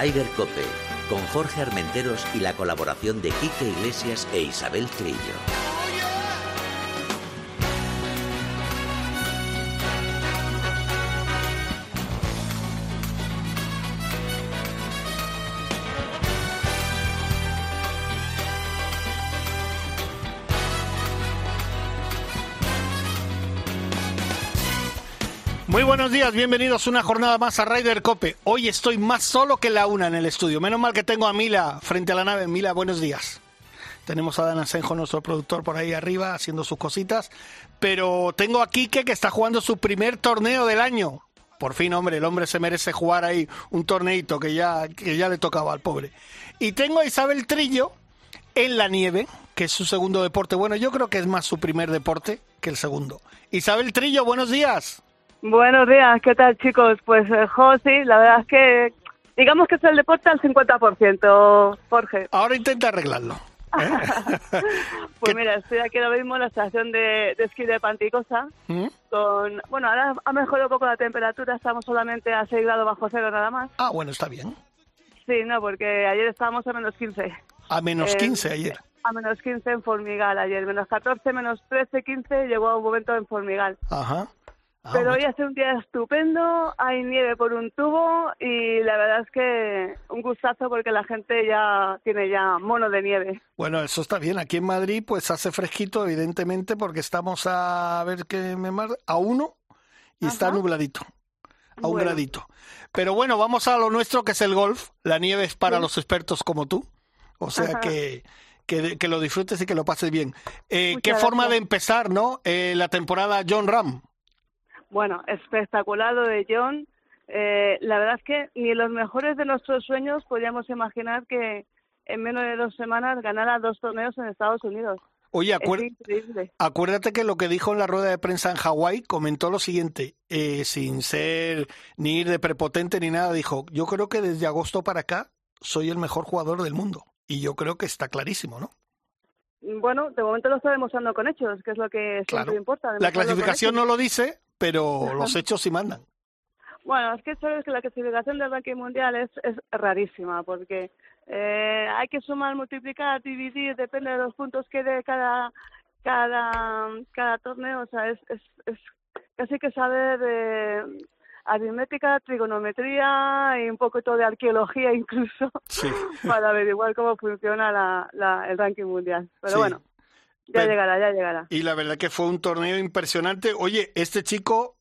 Ryder Cope, con Jorge Armenteros y la colaboración de Quique Iglesias e Isabel Trillo. Días, bienvenidos una jornada más a Ryder Cope. Hoy estoy más solo que la una en el estudio. Menos mal que tengo a Mila frente a la nave. Mila, buenos días. Tenemos a Dan Asenjo, nuestro productor, por ahí arriba haciendo sus cositas. Pero tengo a Quique que está jugando su primer torneo del año. Por fin, hombre, el hombre se merece jugar ahí un torneito que ya, que ya le tocaba al pobre. Y tengo a Isabel Trillo en la nieve, que es su segundo deporte. Bueno, yo creo que es más su primer deporte que el segundo. Isabel Trillo, buenos días. Buenos días, ¿qué tal chicos? Pues eh, jo, sí, la verdad es que digamos que es el deporte al 50%, Jorge. Ahora intenta arreglarlo. ¿eh? Pues mira, estoy aquí ahora mismo en la estación de, de esquí de Panticosa. ¿Mm? Con, bueno, ahora ha mejorado un poco la temperatura, estamos solamente a 6 grados bajo cero nada más. Ah, bueno, está bien. Sí, no, porque ayer estábamos a menos 15. A menos Eh, 15 ayer. A menos 15 en Formigal ayer, menos 14, menos 13, 15, llegó a un momento en Formigal. Ajá. Ah, Pero hoy hace un día estupendo, hay nieve por un tubo y la verdad es que un gustazo porque la gente ya tiene ya mono de nieve. Bueno, eso está bien. Aquí en Madrid, pues hace fresquito, evidentemente, porque estamos a, ver qué me mar... a uno y está nubladito. A un Bueno. gradito. Pero bueno, vamos a lo nuestro, que es el golf. La nieve es para los expertos como tú. O sea Ajá. que, que, que lo disfrutes y que lo pases bien. Eh, qué forma de empezar, ¿no? Eh, la temporada John Ram. Bueno, espectacular lo de John. Eh, la verdad es que ni los mejores de nuestros sueños podíamos imaginar que en menos de dos semanas ganara dos torneos en Estados Unidos. Oye, acuérdate. que lo que dijo en la rueda de prensa en Hawái comentó lo siguiente, eh, sin ser ni ir de prepotente ni nada, dijo, yo creo que desde agosto para acá soy el mejor jugador del mundo. Y yo creo que está clarísimo, ¿no? Bueno, de momento lo está demostrando con hechos, que es lo que siempre Claro. importa. La clasificación no lo dice, pero los hechos sí mandan. Bueno, es que sabes que la clasificación del ranking mundial es, es rarísima porque eh, hay que sumar, multiplicar, dividir, depende de los puntos que dé cada cada cada torneo, o sea, es, es, es casi que saber de aritmética, trigonometría y un poquito de arqueología incluso Sí. para averiguar cómo funciona la, la, el ranking mundial. Pero Sí. bueno, ya llegará, ya llegará. Y la verdad que fue un torneo impresionante. Oye, este chico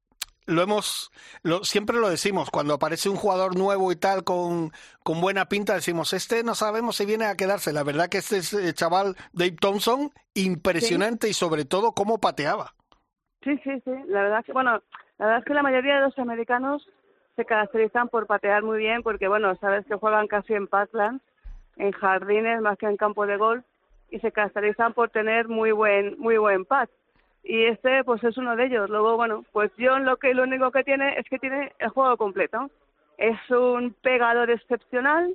lo hemos, lo, siempre lo decimos, cuando aparece un jugador nuevo y tal con, con buena pinta, decimos, este no sabemos si viene a quedarse. La verdad que este es, eh, chaval Dave Thompson, impresionante y sobre todo cómo pateaba. Sí, sí, sí. La verdad que, bueno, la verdad es que la mayoría de los americanos se caracterizan por patear muy bien, porque bueno, sabes que juegan casi en parklands, en jardines más que en campo de golf, y se caracterizan por tener muy buen, muy buen pad. Y este, pues es uno de ellos. Luego, bueno, pues John lo que lo único que tiene es que tiene el juego completo. Es un pegador excepcional,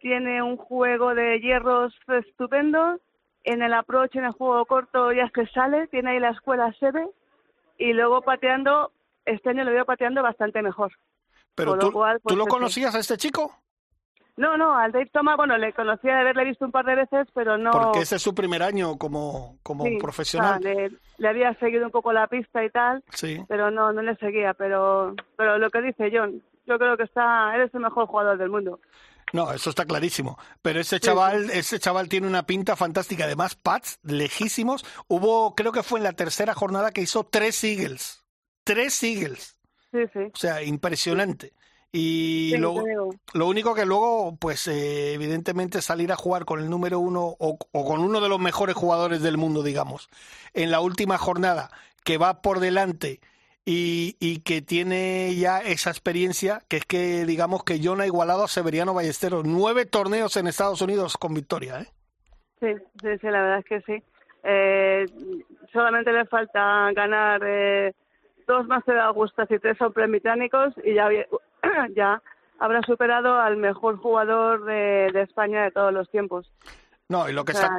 tiene un juego de hierros estupendo, en el approach, en el juego corto ya se sale, tiene ahí la escuela SEBE, y luego pateando, este año lo veo pateando bastante mejor. Pero Con lo tú, cual, ¿tú pues, lo conocías a este chico? No, no, al Dave Thomas, bueno, le conocía de haberle visto un par de veces, pero no... Porque ese es su primer año como, como sí, profesional. o sea, le, le había seguido un poco la pista y tal, Sí. pero no, no le seguía. Pero, pero lo que dice John, yo creo que está, eres el mejor jugador del mundo. No, eso está clarísimo. Pero ese chaval, ese chaval tiene una pinta fantástica. Además, pads lejísimos. Hubo, creo que fue en la tercera jornada que hizo tres Eagles. Tres Eagles. Sí, sí. O sea, impresionante. Y Sí, lo, único que luego, pues eh, evidentemente salir a jugar con el número uno o, o con uno de los mejores jugadores del mundo, digamos, en la última jornada, que va por delante y, y que tiene ya esa experiencia, que es que digamos que John ha igualado a Severiano Ballesteros. Nueve torneos en Estados Unidos con victoria, ¿eh? Sí, sí, sí, la verdad es que sí. Eh, solamente le falta ganar eh, dos más de Augustas y tres Open británicos y ya, había- ya habrá superado al mejor jugador de, de España de todos los tiempos. No, y lo que, está,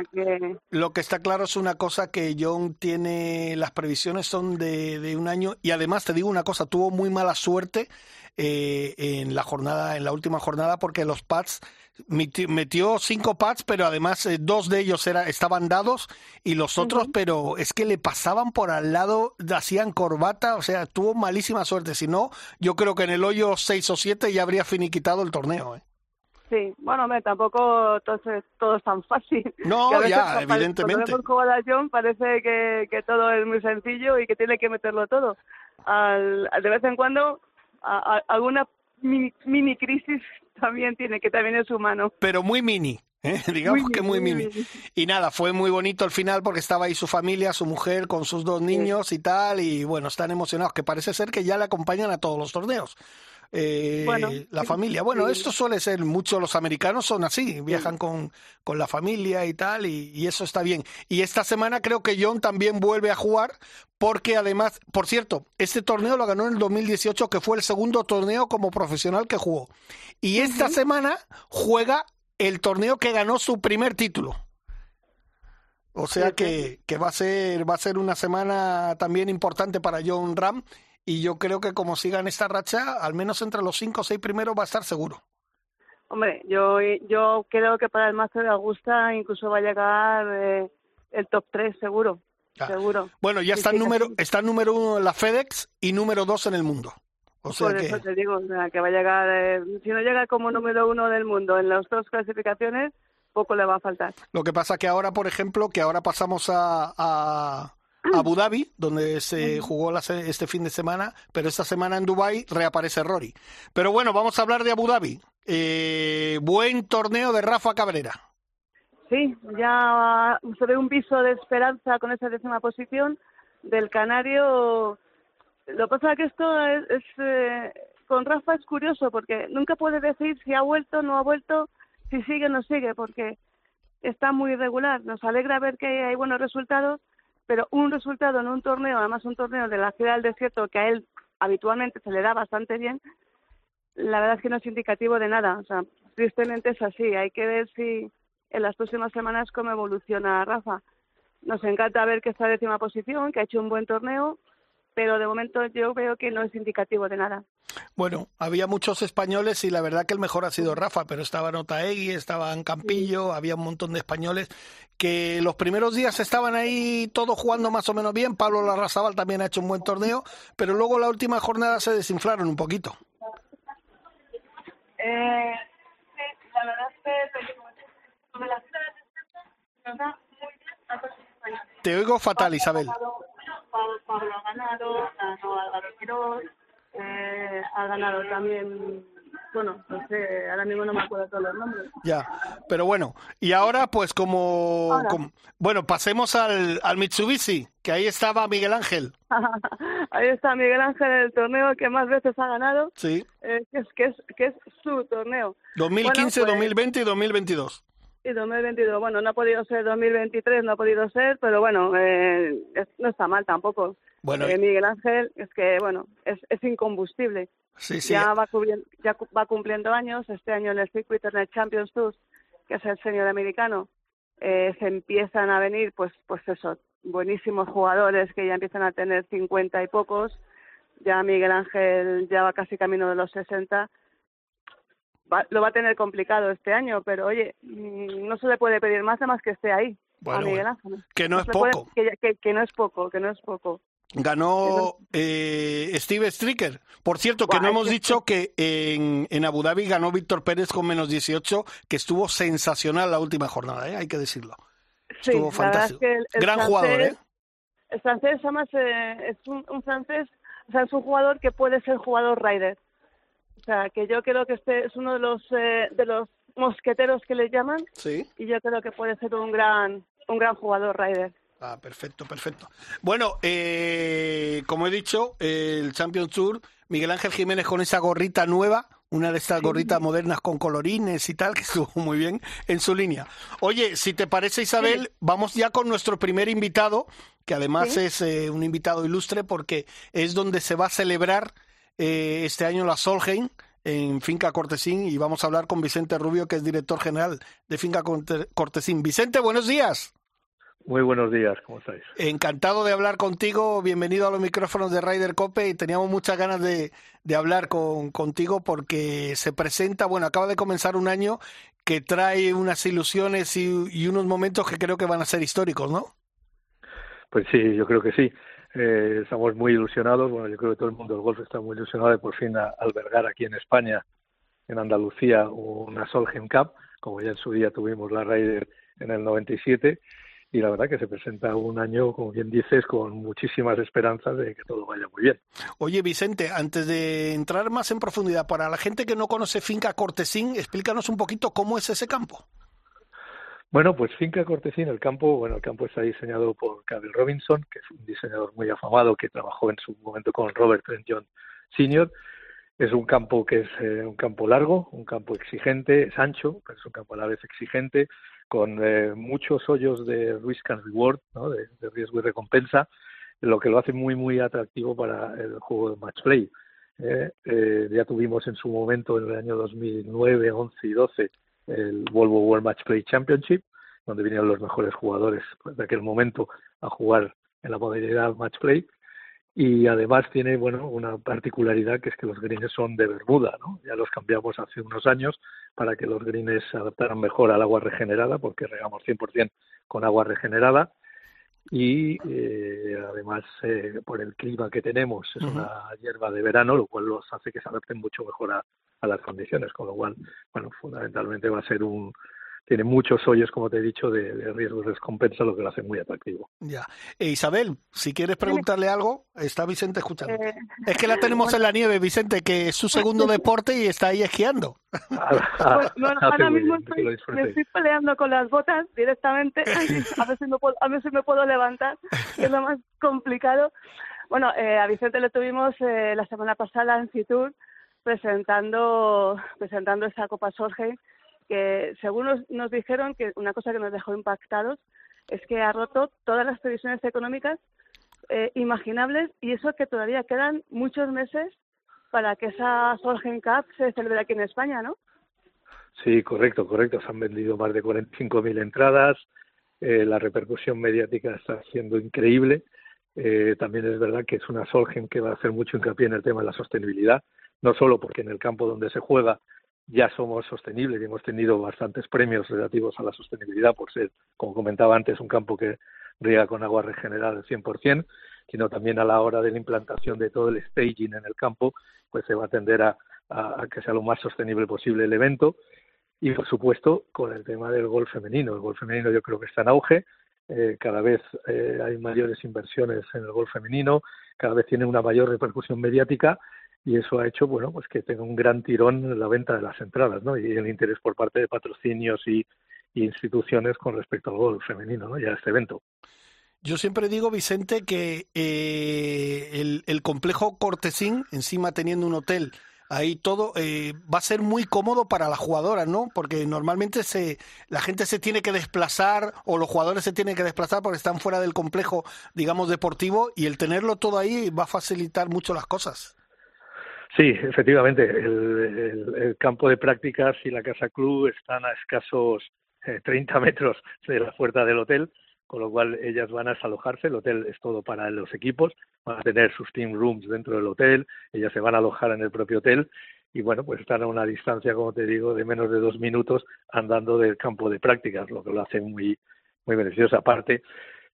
lo que está claro es una cosa que John tiene, las previsiones son de, de un año y además te digo una cosa, tuvo muy mala suerte eh, en la jornada, en la última jornada, porque los pads metió cinco pads, pero además eh, dos de ellos era, estaban dados y los otros, pero es que le pasaban por al lado, hacían corbata, o sea, tuvo malísima suerte. Si no, yo creo que en el hoyo seis o siete ya habría finiquitado el torneo. ¿eh? Sí, bueno, tampoco entonces todo es tan fácil. No, ya, evidentemente. Cuando vemos John parece que, que todo es muy sencillo y que tiene que meterlo todo. Al, de vez en cuando alguna mini, mini, crisis también tiene, que también es humano. Pero muy mini. ¿eh? digamos que muy, mini. Y nada, fue muy bonito al final porque estaba ahí su familia, su mujer con sus dos niños y tal, y bueno, están emocionados, que parece ser que ya le acompañan a todos los torneos eh, la familia. Bueno, esto suele ser, muchos los americanos son así, viajan con, con la familia y tal, y, eso está bien. Y esta semana creo que John también vuelve a jugar, porque además, por cierto, este torneo lo ganó en el 2018, que fue el segundo torneo como profesional que jugó. Y esta semana juega el torneo que ganó su primer título. O sea que, que va a ser va a ser una semana también importante para John Ram y yo creo que como sigan esta racha, al menos entre los cinco o seis primeros va a estar seguro. Hombre, yo, yo creo que para el Master de Augusta incluso va a llegar eh, el top 3 seguro. Seguro. Bueno, ya está, número, está número uno en la FedEx y número dos en el mundo. O sea Por eso te digo, que va a llegar, eh, si no llega como número uno del mundo en las dos clasificaciones, poco le va a faltar. Lo que pasa que ahora, por ejemplo, que ahora pasamos a Abu Dhabi, donde se jugó este fin de semana, pero esta semana en Dubai reaparece Rory. Pero bueno, vamos a hablar de Abu Dhabi. Eh, buen torneo de Rafa Cabrera. Sí, ya se ve un piso de esperanza con esa décima posición del Canario. Lo que pasa es que esto es, eh, con Rafa es curioso porque nunca puede decir si ha vuelto, no ha vuelto, si sigue o no sigue, porque está muy irregular. Nos alegra ver que hay buenos resultados, pero un resultado en un torneo, además un torneo de la ciudad del desierto que a él habitualmente se le da bastante bien, la verdad es que no es indicativo de nada. O sea, tristemente es así. Hay que ver si en las próximas semanas cómo evoluciona Rafa. Nos encanta ver que está en décima posición, que ha hecho un buen torneo, pero de momento yo veo que no es indicativo de nada. Bueno, había muchos españoles y la verdad que el mejor ha sido Rafa, pero estaba Notaegui, estaba en Campillo, había un montón de españoles que los primeros días estaban ahí todos jugando más o menos bien. Pablo Larrazabal también ha hecho un buen torneo, pero luego la última jornada se desinflaron un poquito. Eh, la verdad es que te oigo fatal, Isabel. Pablo ha ganado, ganó Álvaro Quirós, eh, ha ganado también bueno, no sé, ahora mismo no me acuerdo todos los nombres. Ya, pero bueno, y ahora pues como, bueno, pasemos al, al Mitsubishi, que ahí estaba Miguel Ángel. ahí está Miguel Ángel, el torneo que más veces ha ganado. Sí. Eh, que, es, que, es, que es su torneo. 2015, 2020 pues y 2022. Y 2022, bueno, no ha podido ser 2023, no ha podido ser, pero bueno, eh, no está mal tampoco. Bueno, eh, Miguel Ángel es que, bueno, es, es incombustible. Sí, sí. Ya, va ya va cumpliendo años, este año en el Circuit Internet Champions Tour, que es el señor americano, eh, se empiezan a venir, pues, pues eso, buenísimos jugadores que ya empiezan a tener 50 y pocos. Ya Miguel Ángel ya va casi camino de los 60 lo va a tener complicado este año, pero oye, mm, no se le puede pedir más más que esté ahí. a Miguel Ángel. Que no, es poco. que, no es poco, que no es poco. Ganó eh, Steve Stricker. Por cierto, que no hemos dicho que en, en, Abu Dhabi ganó Víctor Pérez con menos 18, que estuvo sensacional la última jornada, ¿eh? hay que decirlo. Estuvo fantástico. Gran jugador, ¿eh? El francés, además, eh, es un, un, francés, o sea, es un jugador que puede ser jugador rider. O sea, que yo creo que este es uno de los eh, de los mosqueteros que le llaman. Sí. Y yo creo que puede ser un gran un gran jugador rider. Ah, perfecto, perfecto. Bueno, eh, como he dicho, el Champions Tour, Miguel Ángel Jiménez con esa gorrita nueva, una de estas gorritas modernas con colorines y tal, que estuvo muy bien en su línea. Oye, si te parece, Isabel, vamos ya con nuestro primer invitado, que además es eh, un invitado ilustre porque es donde se va a celebrar eh, este año la Solheim, en Finca Cortesín y vamos a hablar con Vicente Rubio, que es director general de Finca Cortesín. Vicente, buenos días. Muy buenos días, ¿cómo estáis? Encantado de hablar contigo, bienvenido a los micrófonos de Ryder Cope y teníamos muchas ganas de, de hablar con, contigo porque se presenta, bueno, acaba de comenzar un año que trae unas ilusiones y, unos momentos que creo que van a ser históricos, ¿no? Pues sí, yo creo que sí. Eh, estamos muy ilusionados, bueno, yo creo que todo el mundo del golf está muy ilusionado de por fin albergar aquí en España, en Andalucía, una Solheim Cup, como ya en su día tuvimos la Ryder en el 97 y la verdad que se presenta un año, como bien dices, con muchísimas esperanzas de que todo vaya muy bien. Oye, Vicente, antes de entrar más en profundidad, para la gente que no conoce Finca Cortesín, explícanos un poquito cómo es ese campo. Bueno, pues Finca Cortesín, el campo, bueno, el campo está diseñado por Cable Robinson, que es un diseñador muy afamado que trabajó en su momento con Robert Trent John Sr. Es un campo que es eh, un campo largo, un campo exigente, es ancho, pero es un campo a la vez exigente, con eh, muchos hoyos de risk and reward, ¿no? de, riesgo y recompensa, lo que lo hace muy, muy atractivo para el juego de match play. ¿eh? Eh, ya tuvimos en su momento, en el año 2009, 11 y 12, el Volvo World Match Play Championship, donde vinieron los mejores jugadores de aquel momento a jugar en la modalidad match play y además tiene bueno una particularidad que es que los greens son de Bermuda, ¿no? Ya los cambiamos hace unos años para que los greens se adaptaran mejor al agua regenerada, porque regamos 100% con agua regenerada y eh, además eh, por el clima que tenemos es una hierba de verano, lo cual los hace que se adapten mucho mejor a, a las condiciones, con lo cual, bueno, fundamentalmente va a ser un, tiene muchos hoyos, como te he dicho, de, de riesgos de descompensa, lo que lo hace muy atractivo. Ya. Eh, Isabel, si quieres preguntarle algo, está Vicente escuchando. Eh, es que la tenemos en la nieve, Vicente, que es su segundo deporte y está ahí esquiando. Pues, bueno, ahora mismo estoy, me estoy peleando con las botas directamente. a, ver si me puedo, a ver si me puedo levantar, que es lo más complicado. Bueno, eh, a Vicente lo tuvimos eh, la semana pasada en Fitur presentando presentando esa Copa Sorge que según nos, dijeron que una cosa que nos dejó impactados es que ha roto todas las previsiones económicas eh, imaginables y eso que todavía quedan muchos meses para que esa Solheim Cup se celebre aquí en España, ¿no? Sí, correcto, correcto. Se han vendido más de 45.000 entradas. Eh, la repercusión mediática está siendo increíble. Eh, también es verdad que es una Solheim que va a hacer mucho hincapié en el tema de la sostenibilidad, no solo porque en el campo donde se juega ya somos sostenibles y hemos tenido bastantes premios relativos a la sostenibilidad por ser, como comentaba antes, un campo que riega con agua regenerada al 100%, sino también a la hora de la implantación de todo el staging en el campo, pues se va a tender a, que sea lo más sostenible posible el evento. Y, por supuesto, con el tema del golf femenino. El golf femenino yo creo que está en auge. Eh, cada vez eh, hay mayores inversiones en el golf femenino, cada vez tiene una mayor repercusión mediática y eso ha hecho bueno pues que tenga un gran tirón en la venta de las entradas ¿no? y el interés por parte de patrocinios y, instituciones con respecto al golf femenino ¿no? y a este evento. Yo siempre digo, Vicente, que eh, el, el, complejo Cortesín, encima teniendo un hotel ahí todo, eh, va a ser muy cómodo para las jugadoras, ¿no? Porque normalmente se, la gente se tiene que desplazar o los jugadores se tienen que desplazar porque están fuera del complejo, digamos, deportivo y el tenerlo todo ahí va a facilitar mucho las cosas. Sí, efectivamente. El, campo de prácticas y la casa club están a escasos eh, 30 metros de la puerta del hotel, con lo cual ellas van a desalojarse. El hotel es todo para los equipos, van a tener sus team rooms dentro del hotel, ellas se van a alojar en el propio hotel y bueno, pues están a una distancia, como te digo, de menos de dos minutos andando del campo de prácticas, lo que lo hace muy, muy beneficioso. Aparte,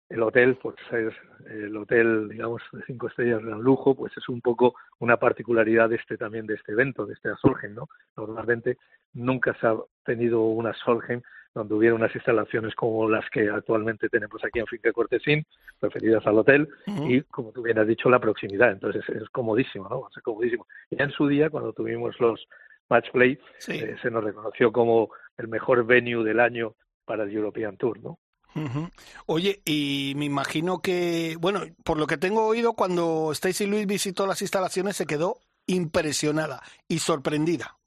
el hotel, pues es el hotel, digamos, de cinco estrellas de lujo, pues es un poco una particularidad de este también de este evento, de este Solheim, ¿no? Normalmente nunca se ha tenido una Solheim donde hubiera unas instalaciones como las que actualmente tenemos aquí en Finca Cortesín, referidas al hotel, y como tú bien has dicho, la proximidad. Entonces es, comodísimo, ¿no? Es comodísimo. Y en su día, cuando tuvimos los Match Play, eh, se nos reconoció como el mejor venue del año para el European Tour, ¿no? Oye, y me imagino que, bueno, por lo que tengo oído, cuando Stacy Luis visitó las instalaciones se quedó impresionada y sorprendida.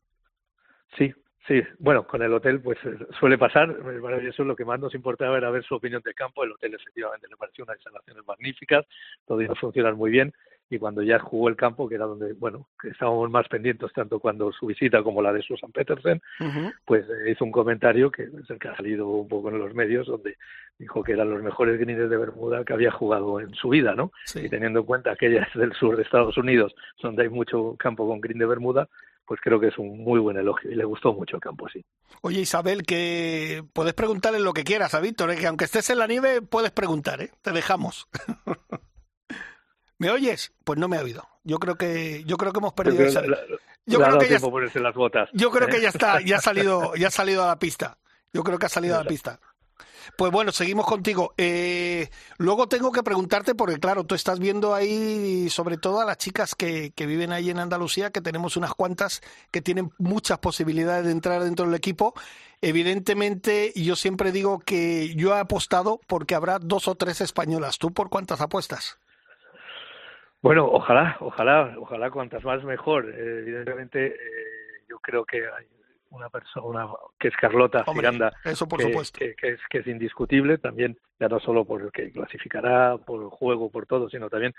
Sí, sí. Bueno, con el hotel pues eh, suele pasar. Eso es lo que más nos importaba era ver su opinión de campo. El hotel efectivamente le pareció unas instalaciones magníficas, todo funcionan muy bien. Y cuando ya jugó el campo, que era donde, bueno, que estábamos más pendientes tanto cuando su visita como la de Susan Petersen, pues eh, hizo un comentario que es el que ha salido un poco en los medios, donde dijo que eran los mejores greens de Bermuda que había jugado en su vida, ¿no? Y teniendo en cuenta que ella es del sur de Estados Unidos, donde hay mucho campo con green de Bermuda, pues creo que es un muy buen elogio y le gustó mucho el campo, sí. Oye, Isabel, que puedes preguntarle lo que quieras a Víctor, ¿eh? que aunque estés en la nieve, puedes preguntar, ¿eh? Te dejamos. ¿Me oyes? Pues no me ha oído. Yo creo que yo creo que hemos perdido esa... yo creo que ya las botas. Yo creo que ya está, ya ha salido, ya ha salido a la pista. Yo creo que ha salido a la pista. Pues bueno, seguimos contigo. Eh, luego tengo que preguntarte, porque claro, tú estás viendo ahí, sobre todo a las chicas que, que viven ahí en Andalucía, que tenemos unas cuantas que tienen muchas posibilidades de entrar dentro del equipo. Evidentemente, yo siempre digo que yo he apostado porque habrá dos o tres españolas. ¿Tú por cuántas apuestas? Bueno, ojalá, ojalá, ojalá cuantas más mejor. Eh, evidentemente, eh, yo creo que hay una persona que es Carlota Giranda, eso por que, supuesto. Que, es, que es indiscutible, también ya no solo por el que clasificará, por el juego, por todo, sino también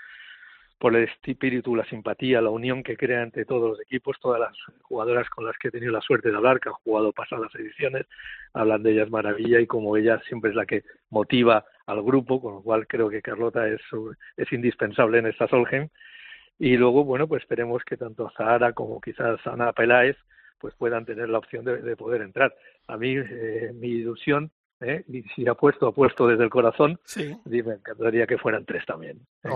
por el espíritu, la simpatía, la unión que crea entre todos los equipos, todas las jugadoras con las que he tenido la suerte de hablar, que han jugado pasadas ediciones, hablan de ellas maravilla y como ella siempre es la que motiva al grupo, con lo cual creo que Carlota es, indispensable en esta Solheim. Y luego, bueno, pues esperemos que tanto Zahara como quizás Ana Peláez pues puedan tener la opción de, poder entrar. A mí, eh, mi ilusión, ¿eh? y si apuesto, apuesto desde el corazón, sí. me encantaría que fueran tres también. ¿eh?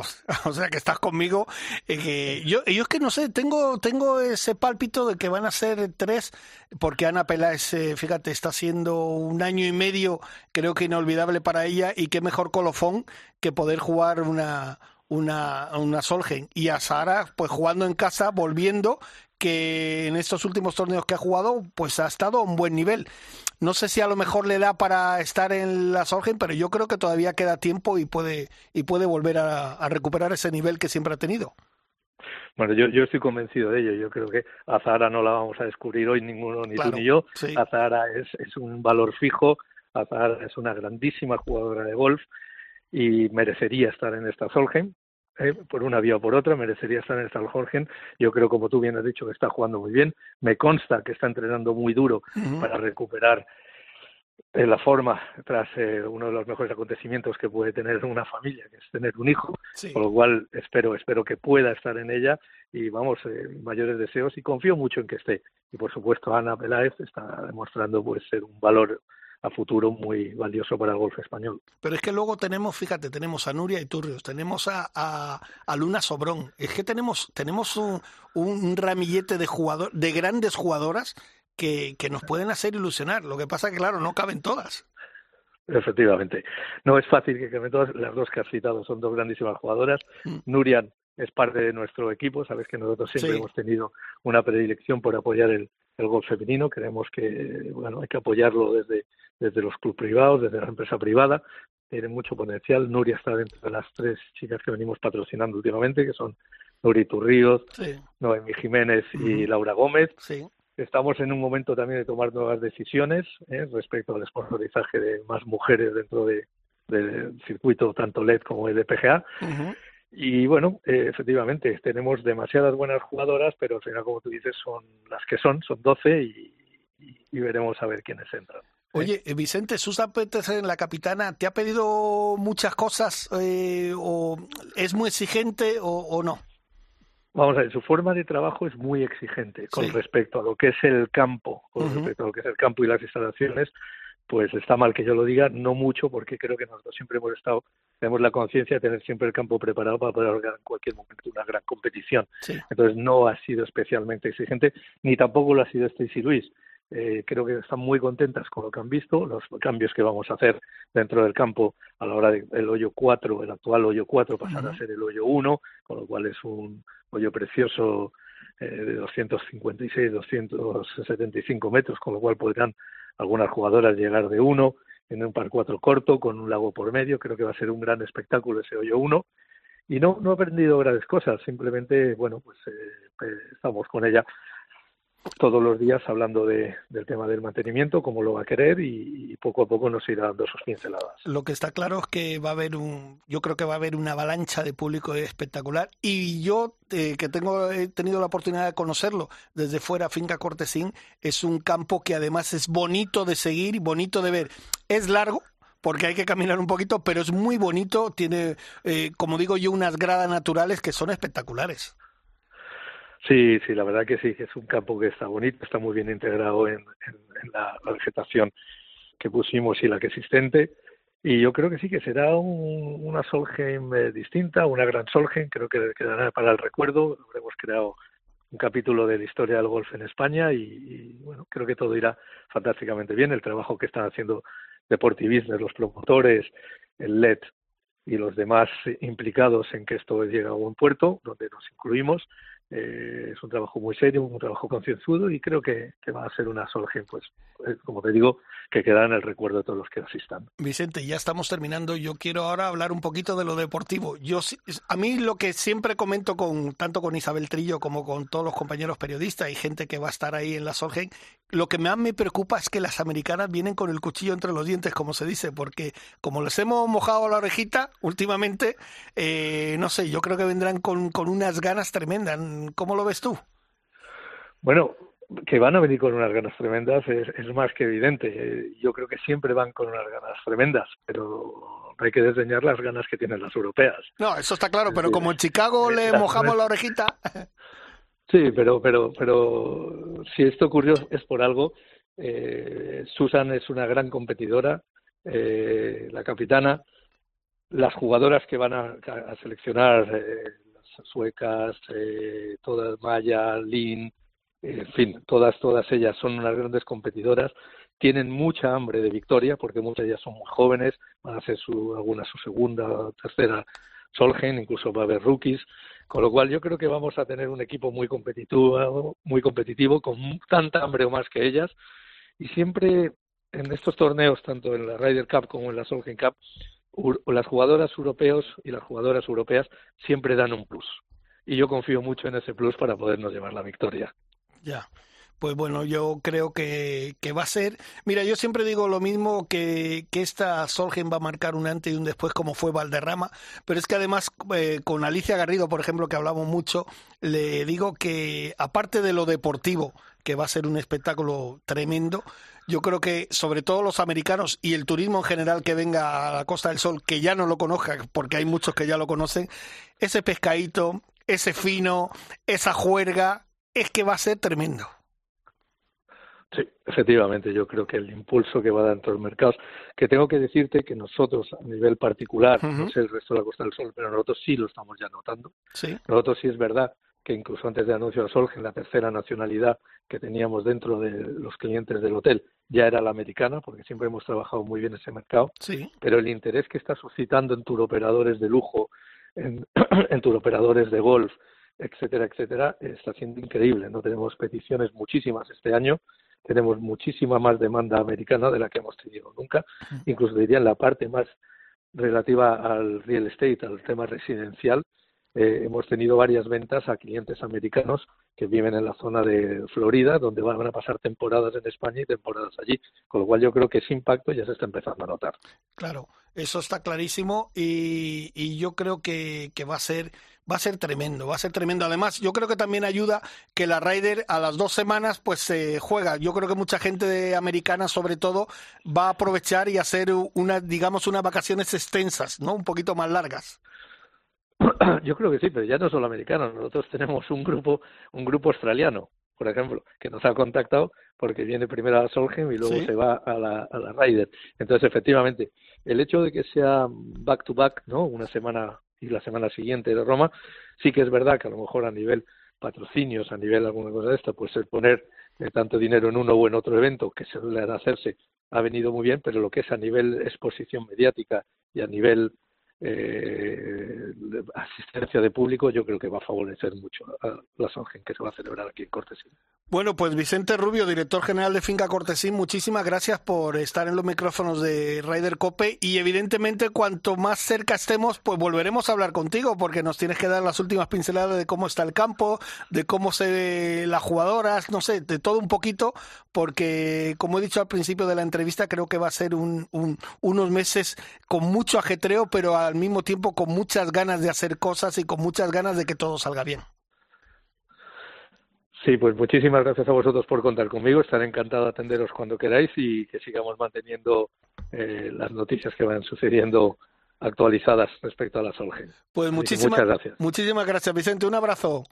O, sea, que estás conmigo. que yo, yo es que no sé, tengo, tengo ese pálpito de que van a ser tres, porque Ana Peláez, fíjate, está haciendo un año y medio, creo que inolvidable para ella, y qué mejor colofón que poder jugar una, una, una Solgen. Y a Sara, pues jugando en casa, volviendo, que en estos últimos torneos que ha jugado, pues ha estado a un buen nivel. No sé si a lo mejor le da para estar en la Solgen, pero yo creo que todavía queda tiempo y puede, y puede volver a, recuperar ese nivel que siempre ha tenido. Bueno, yo, yo estoy convencido de ello. Yo creo que a Zahara no la vamos a descubrir hoy ninguno, ni tú ni yo. Sí. Zahara es, es un valor fijo. Zahara es una grandísima jugadora de golf y merecería estar en esta Solheim. ¿Eh? por una vía o por otra, merecería estar en el Jorgen. Yo creo, como tú bien has dicho, que está jugando muy bien. Me consta que está entrenando muy duro para recuperar eh, la forma tras eh, uno de los mejores acontecimientos que puede tener una familia, que es tener un hijo, por lo cual espero, espero que pueda estar en ella y vamos, mayores deseos y confío mucho en que esté. Y por supuesto Ana Peláez está demostrando pues ser un valor a futuro muy valioso para el golf español. Pero es que luego tenemos, fíjate, tenemos a Nuria Iturrios, tenemos a, a, Luna Sobrón, es que tenemos, tenemos un, un ramillete de jugador, de grandes jugadoras que, que nos pueden hacer ilusionar. Lo que pasa que, claro, no caben todas. Efectivamente. No es fácil que caben todas. Las dos que has citado son dos grandísimas jugadoras. Mm. Nuria es parte de nuestro equipo. Sabes que nosotros siempre hemos tenido una predilección por apoyar el, el golf femenino. Creemos que bueno hay que apoyarlo desde, desde los clubes privados, desde la empresa privada. Tiene mucho potencial. Nuria está dentro de las tres chicas que venimos patrocinando últimamente, que son Nuri Turríos, Noemi Jiménez y Laura Gómez. Estamos en un momento también de tomar nuevas decisiones ¿eh? respecto al sponsorizaje de más mujeres dentro de, del circuito tanto LED como el de PGA. Y bueno, eh, efectivamente, tenemos demasiadas buenas jugadoras, pero al final, como tú dices, son las que son, son 12 y, veremos a ver quiénes entran. ¿eh? Oye, eh, Vicente, Susan Petersen, la capitana, ¿te ha pedido muchas cosas o es muy exigente o, no? Vamos a ver, su forma de trabajo es muy exigente con respecto a lo que es el campo, con respecto a lo que es el campo y las instalaciones pues está mal que yo lo diga, no mucho, porque creo que nosotros siempre hemos estado, tenemos la conciencia de tener siempre el campo preparado para poder organizar en cualquier momento una gran competición. Entonces no ha sido especialmente exigente, ni tampoco lo ha sido Stacy Luis. Eh, creo que están muy contentas con lo que han visto, los cambios que vamos a hacer dentro del campo a la hora del hoyo 4, el actual hoyo 4 pasará a ser el hoyo 1, con lo cual es un hoyo precioso eh, de 256, 275 metros, con lo cual podrán algunas jugadoras llegar de uno en un par cuatro corto con un lago por medio. Creo que va a ser un gran espectáculo ese hoyo uno. Y no, no he aprendido grandes cosas, simplemente, bueno, pues eh, estamos con ella. Todos los días hablando de, del tema del mantenimiento, cómo lo va a querer y, poco a poco nos irá dando sus pinceladas. Lo que está claro es que va a haber un, yo creo que va a haber una avalancha de público espectacular y yo eh, que tengo he tenido la oportunidad de conocerlo desde fuera, Finca Cortesín es un campo que además es bonito de seguir y bonito de ver. Es largo, porque hay que caminar un poquito, pero es muy bonito, tiene, eh, como digo yo, unas gradas naturales que son espectaculares. Sí, sí, la verdad que sí, es un campo que está bonito, está muy bien integrado en, la, vegetación que pusimos y la que existente. Y yo creo que sí, que será una Solheim eh, distinta, una gran Solheim, creo que quedará para el recuerdo. Habremos creado un capítulo de la historia del golf en España y, bueno, creo que todo irá fantásticamente bien. El trabajo que están haciendo Deportivistas, los promotores, el LED y los demás implicados en que esto llegue a buen puerto, donde nos incluimos, eh, es un trabajo muy serio, un trabajo concienzudo y creo que, va a ser una Solgen, pues, eh, como te digo, que quedará en el recuerdo de todos los que asistan. Vicente, ya estamos terminando. Yo quiero ahora hablar un poquito de lo deportivo. Yo, a mí lo que siempre comento con tanto con Isabel Trillo como con todos los compañeros periodistas y gente que va a estar ahí en la Solgen, lo que más me preocupa es que las americanas vienen con el cuchillo entre los dientes, como se dice, porque como les hemos mojado la orejita últimamente, eh, no sé, yo creo que vendrán con, con unas ganas tremendas ¿Cómo lo ves tú? Bueno, que van a venir con unas ganas tremendas es, más que evidente. Yo creo que siempre van con unas ganas tremendas, pero hay que desdeñar las ganas que tienen las europeas. No, eso está claro, pero como en Chicago le mojamos la orejita. Sí, pero, pero, pero si esto ocurrió es por algo. Eh, Susan es una gran competidora, eh, la capitana. Las jugadoras que van a, seleccionar eh, suecas, eh, todas Maya, Lin, en fin, todas, todas ellas son unas grandes competidoras, tienen mucha hambre de victoria porque muchas de ellas son muy jóvenes, van a hacer su, alguna su segunda o tercera Solgen, incluso va a haber rookies, con lo cual yo creo que vamos a tener un equipo muy competitivo, muy competitivo, con tanta hambre o más que ellas, y siempre en estos torneos, tanto en la Ryder Cup como en la Solgen Cup, las jugadoras europeos y las jugadoras europeas siempre dan un plus. Y yo confío mucho en ese plus para podernos llevar la victoria. Ya. Pues bueno, yo creo que, va a ser. Mira, yo siempre digo lo mismo que, que esta Solgen va a marcar un antes y un después, como fue Valderrama. Pero es que además, eh, con Alicia Garrido, por ejemplo, que hablamos mucho, le digo que aparte de lo deportivo, que va a ser un espectáculo tremendo, yo creo que sobre todo los americanos y el turismo en general que venga a la Costa del Sol, que ya no lo conozca, porque hay muchos que ya lo conocen, ese pescadito, ese fino, esa juerga, es que va a ser tremendo. Sí, efectivamente, yo creo que el impulso que va a dar en todos los mercados, que tengo que decirte que nosotros a nivel particular, no sé el resto de la Costa del Sol, pero nosotros sí lo estamos ya notando. ¿Sí? Nosotros sí es verdad que incluso antes de anuncio de Solgen, la tercera nacionalidad que teníamos dentro de los clientes del hotel ya era la americana, porque siempre hemos trabajado muy bien ese mercado. Sí. Pero el interés que está suscitando en turoperadores de lujo, en, en turoperadores de golf, etcétera, etcétera, está siendo increíble. No tenemos peticiones muchísimas este año, tenemos muchísima más demanda americana de la que hemos tenido nunca, incluso diría en la parte más relativa al real estate, al tema residencial, eh, hemos tenido varias ventas a clientes americanos que viven en la zona de Florida, donde van a pasar temporadas en España y temporadas allí, con lo cual yo creo que ese impacto ya se está empezando a notar. Claro, eso está clarísimo y, y yo creo que, que va a ser va a ser tremendo, va a ser tremendo. Además, yo creo que también ayuda que la Ryder a las dos semanas pues se juega. Yo creo que mucha gente de americana, sobre todo, va a aprovechar y hacer una, digamos, unas vacaciones extensas, ¿no? Un poquito más largas. Yo creo que sí, pero ya no solo americanos. Nosotros tenemos un grupo, un grupo australiano, por ejemplo, que nos ha contactado porque viene primero a Solheim y luego se va a la, a la Ryder. Entonces, efectivamente, el hecho de que sea back to back, ¿no? Una semana y la semana siguiente de Roma, sí que es verdad que a lo mejor a nivel patrocinios, a nivel alguna cosa de esto, pues el poner tanto dinero en uno o en otro evento que se suele hacerse ha venido muy bien, pero lo que es a nivel exposición mediática y a nivel eh, asistencia de público, yo creo que va a favorecer mucho a la Solgen que se va a celebrar aquí en Cortesín. Bueno, pues Vicente Rubio, director general de Finca Cortesín, muchísimas gracias por estar en los micrófonos de Ryder Cope y evidentemente cuanto más cerca estemos, pues volveremos a hablar contigo porque nos tienes que dar las últimas pinceladas de cómo está el campo, de cómo se ve las jugadoras, no sé, de todo un poquito, porque como he dicho al principio de la entrevista, creo que va a ser un, unos meses con mucho ajetreo, pero al mismo tiempo con muchas ganas de hacer cosas y con muchas ganas de que todo salga bien. Sí, pues muchísimas gracias a vosotros por contar conmigo. Estaré encantado de atenderos cuando queráis y que sigamos manteniendo eh, las noticias que van sucediendo actualizadas respecto a la Solgen. Pues muchísimas, muchas gracias. Muchísimas gracias, Vicente. Un abrazo.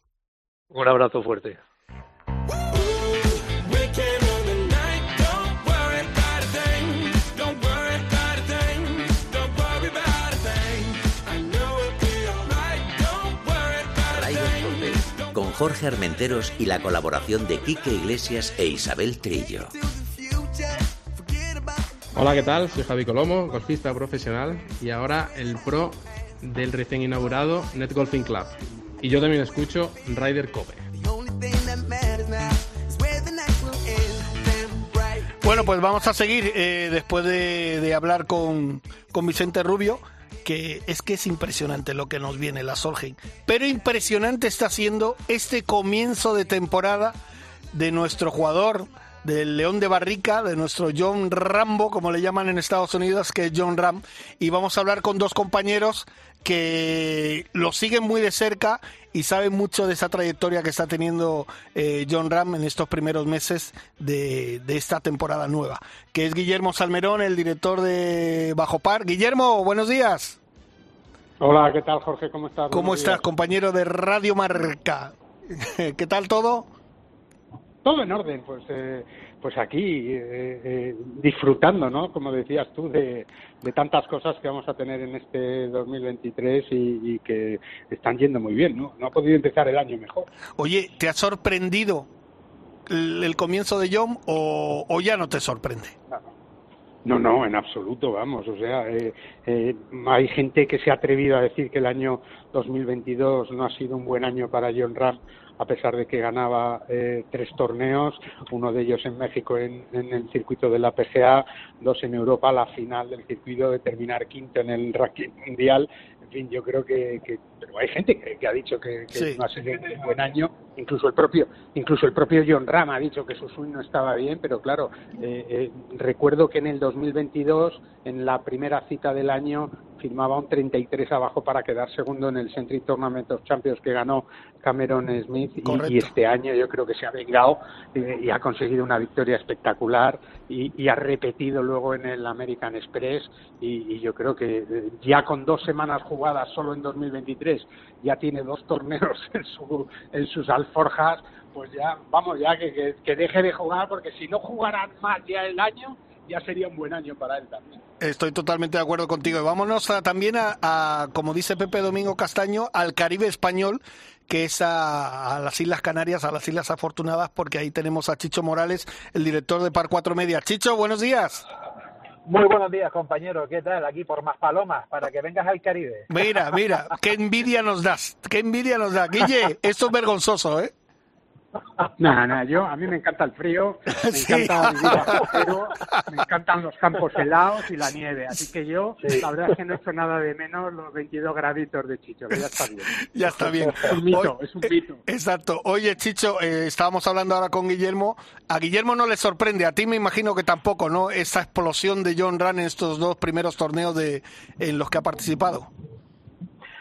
Un abrazo fuerte. Jorge Armenteros y la colaboración de Quique Iglesias e Isabel Trillo. Hola, ¿qué tal? Soy Javi Colomo, golfista profesional y ahora el pro del recién inaugurado Net Golfing Club. Y yo también escucho Ryder Cope. Bueno, pues vamos a seguir eh, después de, hablar con, con Vicente Rubio que es que es impresionante lo que nos viene la Solheim. Pero impresionante está siendo este comienzo de temporada de nuestro jugador, del León de Barrica, de nuestro John Rambo, como le llaman en Estados Unidos, que es John Ram. Y vamos a hablar con dos compañeros que lo siguen muy de cerca y saben mucho de esa trayectoria que está teniendo eh, John Ram en estos primeros meses de, de, esta temporada nueva, que es Guillermo Salmerón, el director de Bajo Par. Guillermo, buenos días. Hola, ¿qué tal Jorge? ¿Cómo estás? ¿Cómo estás, compañero de Radio Marca? ¿Qué tal todo? Todo en orden, pues eh, pues aquí eh, eh, disfrutando, ¿no? Como decías tú, de, tantas cosas que vamos a tener en este 2023 y, y, que están yendo muy bien, ¿no? No ha podido empezar el año mejor. Oye, ¿te ha sorprendido el, comienzo de John o, o, ya no te sorprende? No, no, en absoluto, vamos. O sea, eh, hay gente que se ha atrevido a decir que el año 2022 no ha sido un buen año para John Ram, a pesar de que ganaba eh, tres torneos, uno de ellos en México en, en, el circuito de la PGA, dos en Europa, la final del circuito de terminar quinto en el ranking mundial. Fin, yo creo que, pero hay gente que, ha dicho que, no ha sido un buen año, incluso el propio, incluso el propio John Ram ha dicho que su swing no estaba bien, pero claro, eh, eh, recuerdo que en el 2022, en la primera cita del año, firmaba un 33 abajo para quedar segundo en el Century Tournament of Champions que ganó Cameron Smith. Y, este año yo creo que se ha vengado eh, y ha conseguido una victoria espectacular y, ha repetido luego en el American Express. Y, yo creo que eh, ya con dos semanas jugadas solo en 2023 ya tiene dos torneos en, su, en sus alforjas pues ya vamos ya que, que deje de jugar porque si no jugarán más ya el año ya sería un buen año para él también. Estoy totalmente de acuerdo contigo. Y vámonos también a, como dice Pepe Domingo Castaño, al Caribe español, que es a, las Islas Canarias, a las Islas Afortunadas, porque ahí tenemos a Chicho Morales, el director de Par Cuatro Media. Chicho, buenos días. Muy buenos días, compañero. ¿Qué tal? Aquí por más palomas, para que vengas al Caribe. Mira, mira, qué envidia nos das, qué envidia nos da. Guille, esto es vergonzoso, ¿eh? Nada, nada, yo, a mí me encanta el frío, me encanta vivir me encantan los campos helados y la nieve, así que yo, la verdad es que no he hecho nada de menos los 22 graditos de Chicho, que ya está bien. Ya está bien. Es un mito, es un mito. Eh, exacto. Oye, Chicho, eh, estábamos hablando ahora con Guillermo, a Guillermo no le sorprende, a ti me imagino que tampoco, ¿no? Esa explosión de John Run en estos dos primeros torneos de en los que ha participado.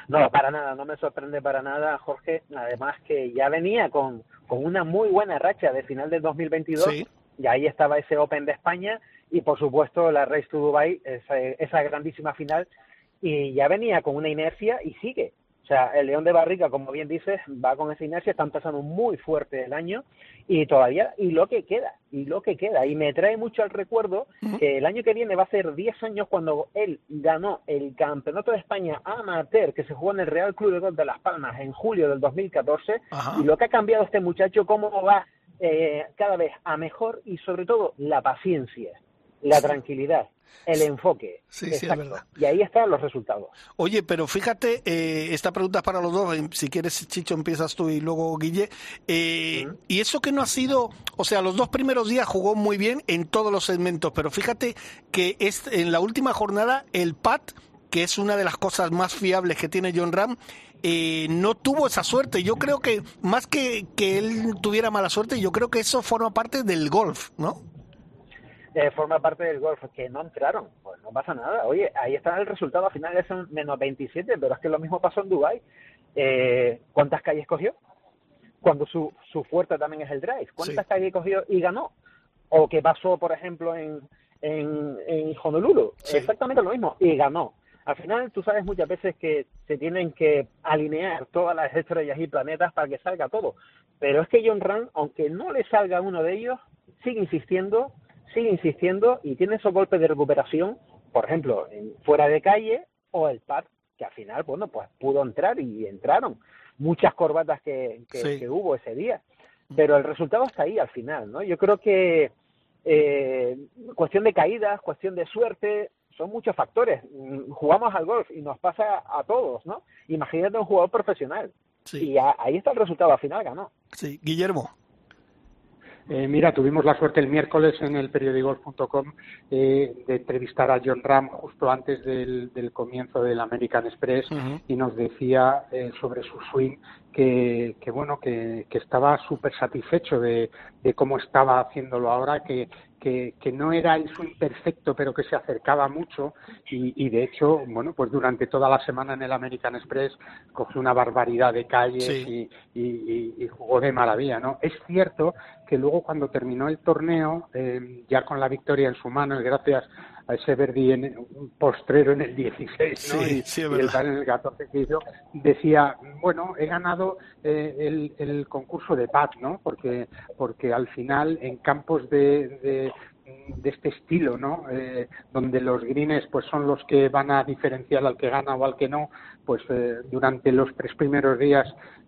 No, para nada, no me sorprende para nada, Jorge. Además que ya venía con, con una muy buena racha de final del 2022 y ahí estaba ese Open de España y por supuesto la Race to Dubai, esa, esa grandísima final y ya venía con una inercia y sigue. O sea, el León de Barrica, como bien dices, va con esa inercia, está empezando muy fuerte el año y todavía, y lo que queda, y lo que queda. Y me trae mucho al recuerdo que el año que viene va a ser 10 años cuando él ganó el Campeonato de España Amateur que se jugó en el Real Club de Golf de Las Palmas en julio del 2014. Y lo que ha cambiado este muchacho, cómo va eh, cada vez a mejor y sobre todo la paciencia la tranquilidad, el enfoque. Sí, sí, es verdad. Y ahí están los resultados. Oye, pero fíjate, eh, esta pregunta es para los dos. Si quieres, Chicho, empiezas tú y luego Guille. Eh, Y eso que no ha sido, o sea, los dos primeros días jugó muy bien en todos los segmentos, pero fíjate que es, en la última jornada el PAT, que es una de las cosas más fiables que tiene John Ram, eh, no tuvo esa suerte. Yo creo que más que que él tuviera mala suerte, yo creo que eso forma parte del golf, ¿no? Eh, forma parte del golf, que no entraron, pues no pasa nada. Oye, ahí está el resultado, al final es un menos 27, pero es que lo mismo pasó en Dubai. Eh, ¿Cuántas calles cogió? Cuando su, su fuerte también es el drive. ¿Cuántas calles cogió y ganó? O qué pasó, por ejemplo, en, en, en Honolulu. Exactamente lo mismo, y ganó. Al final, tú sabes muchas veces que se tienen que alinear todas las estrellas y planetas para que salga todo. Pero es que John Ram, aunque no le salga uno de ellos, sigue insistiendo, sigue insistiendo y tiene esos golpes de recuperación, por ejemplo, en fuera de calle o el pad, que al final, bueno, pues pudo entrar y entraron. Muchas corbatas que, que, hubo ese día. Pero el resultado está ahí al final, ¿no? Yo creo que eh, cuestión de caídas, cuestión de suerte, son muchos factores. Mm, jugamos al golf y nos pasa a todos, ¿no? Imagínate un jugador profesional. Y ahí está el resultado, al final ganó. Sí, Guillermo. Eh, mira, tuvimos la suerte el miércoles en el periódico.com eh, de entrevistar a John Ram justo antes del, comienzo del American Express y nos decía eh, sobre su swing que, bueno que, estaba súper satisfecho de, cómo estaba haciéndolo ahora, que, que, no era el swing perfecto, pero que se acercaba mucho y, de hecho, bueno, pues durante toda la semana en el American Express cogió una barbaridad de calles y, y, jugó de maravilla, ¿no? Es cierto que luego cuando terminó el torneo, eh, ya con la victoria en su mano, gracias a ese Verdi en un postrero en el 16 ¿no? y, el en el 14 que hizo, decía, bueno, he ganado eh, el, el, concurso de paz, ¿no? Porque, porque al final en campos de, de de este estilo, ¿no? Eh, donde los greens pues son los que van a diferenciar al que gana o al que no, pues eh, durante los tres primeros días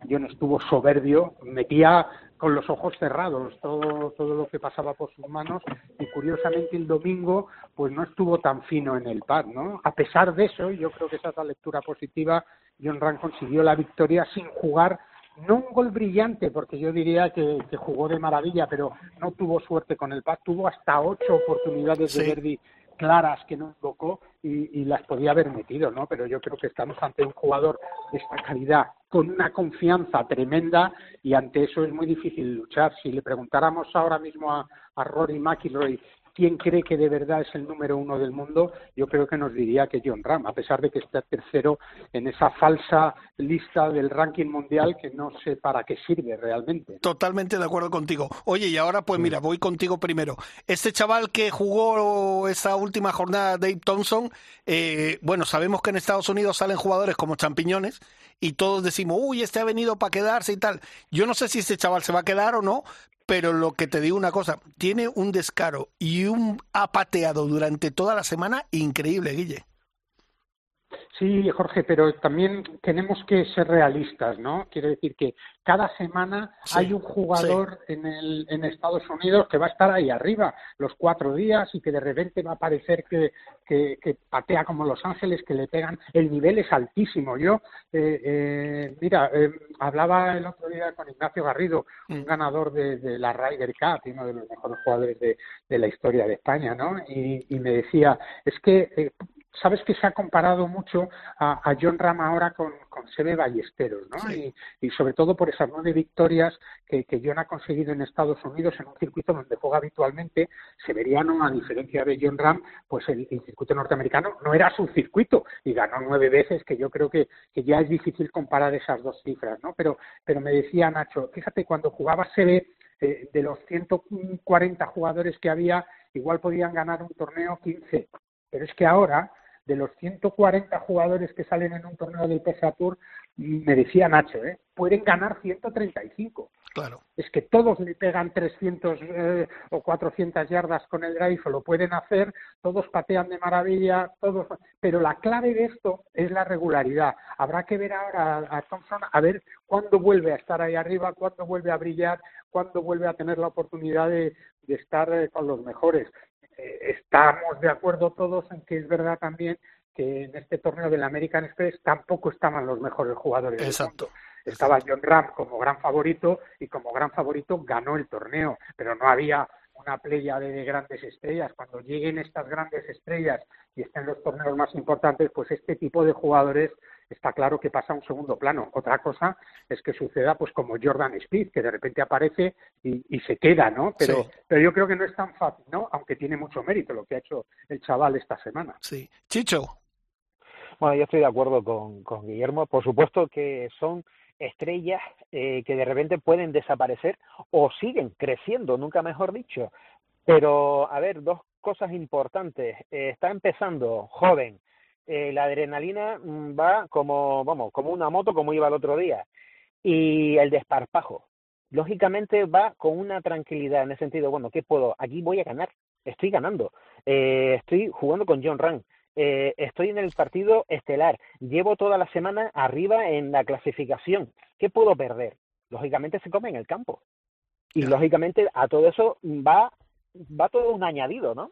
John estuvo soberbio, metía con los ojos cerrados todo, todo lo que pasaba por sus manos y curiosamente el domingo pues no estuvo tan fino en el pad, ¿no? A pesar de eso, yo creo que esa es la lectura positiva, John Ram consiguió la victoria sin jugar no un gol brillante, porque yo diría que, jugó de maravilla, pero no tuvo suerte con el pad, tuvo hasta ocho oportunidades de Verdi claras que no invocó y, las podía haber metido, ¿no? Pero yo creo que estamos ante un jugador de esta calidad con una confianza tremenda y ante eso es muy difícil luchar. Si le preguntáramos ahora mismo a, a Rory McIlroy quién cree que de verdad es el número uno del mundo, yo creo que nos diría que John Ram, a pesar de que está tercero en esa falsa lista del ranking mundial que no sé para qué sirve realmente. Totalmente de acuerdo contigo. Oye, y ahora pues mira, voy contigo primero. Este chaval que jugó esa última jornada, Dave Thompson, eh, bueno, sabemos que en Estados Unidos salen jugadores como champiñones y todos decimos, uy, este ha venido para quedarse y tal. Yo no sé si este chaval se va a quedar o no, pero lo que te digo una cosa, tiene un descaro y un apateado durante toda la semana increíble, Guille. Sí, Jorge, pero también tenemos que ser realistas, ¿no? Quiere decir que cada semana hay un jugador en, el, en Estados Unidos que va a estar ahí arriba los cuatro días y que de repente va a parecer que, que, patea como Los Ángeles, que le pegan. El nivel es altísimo. Yo, eh, eh, mira, eh, hablaba el otro día con Ignacio Garrido, un mm. ganador de, la Ryder Cup, uno de los mejores jugadores de, de la historia de España, ¿no? Y, y me decía, es que sabes que se ha comparado mucho a, John Ram ahora con, con Sebe Ballesteros, ¿no? Y, sobre todo por esas nueve victorias que, John ha conseguido en Estados Unidos en un circuito donde juega habitualmente. Severiano, a diferencia de John Ram, pues el, circuito norteamericano no era su circuito y ganó nueve veces, que yo creo que, que ya es difícil comparar esas dos cifras, ¿no? Pero, pero me decía Nacho, fíjate, cuando jugaba Sebe, eh, de los 140 jugadores que había, igual podían ganar un torneo 15. Pero es que ahora de los 140 jugadores que salen en un torneo del PSA Tour, me decía Nacho, ¿eh? pueden ganar 135. Claro. Es que todos le pegan 300 eh, o 400 yardas con el drive, o lo pueden hacer, todos patean de maravilla, todos. Pero la clave de esto es la regularidad. Habrá que ver ahora a, Thompson a ver cuándo vuelve a estar ahí arriba, cuándo vuelve a brillar, cuándo vuelve a tener la oportunidad de, estar eh, con los mejores estamos de acuerdo todos en que es verdad también que en este torneo del American Express tampoco estaban los mejores jugadores. Exacto. Estaba John Ram como gran favorito y como gran favorito ganó el torneo, pero no había una playa de grandes estrellas. Cuando lleguen estas grandes estrellas y estén los torneos más importantes, pues este tipo de jugadores está claro que pasa a un segundo plano. Otra cosa es que suceda pues como Jordan Speed, que de repente aparece y, se queda, ¿no? Pero, pero yo creo que no es tan fácil, ¿no? Aunque tiene mucho mérito lo que ha hecho el chaval esta semana. Sí. Chicho. Bueno, yo estoy de acuerdo con, con Guillermo. Por supuesto que son estrellas eh, que de repente pueden desaparecer o siguen creciendo, nunca mejor dicho. Pero, a ver, dos cosas importantes. Eh, está empezando joven. Eh, la adrenalina mm, va como, vamos, como una moto, como iba el otro día. Y el desparpajo. Lógicamente va con una tranquilidad en el sentido, bueno, ¿qué puedo? Aquí voy a ganar. Estoy ganando. estoy jugando con John Rand eh, estoy en el partido estelar, llevo toda la semana arriba en la clasificación. ¿Qué puedo perder? Lógicamente se come en el campo. Y lógicamente a todo eso va, va todo un añadido, ¿no?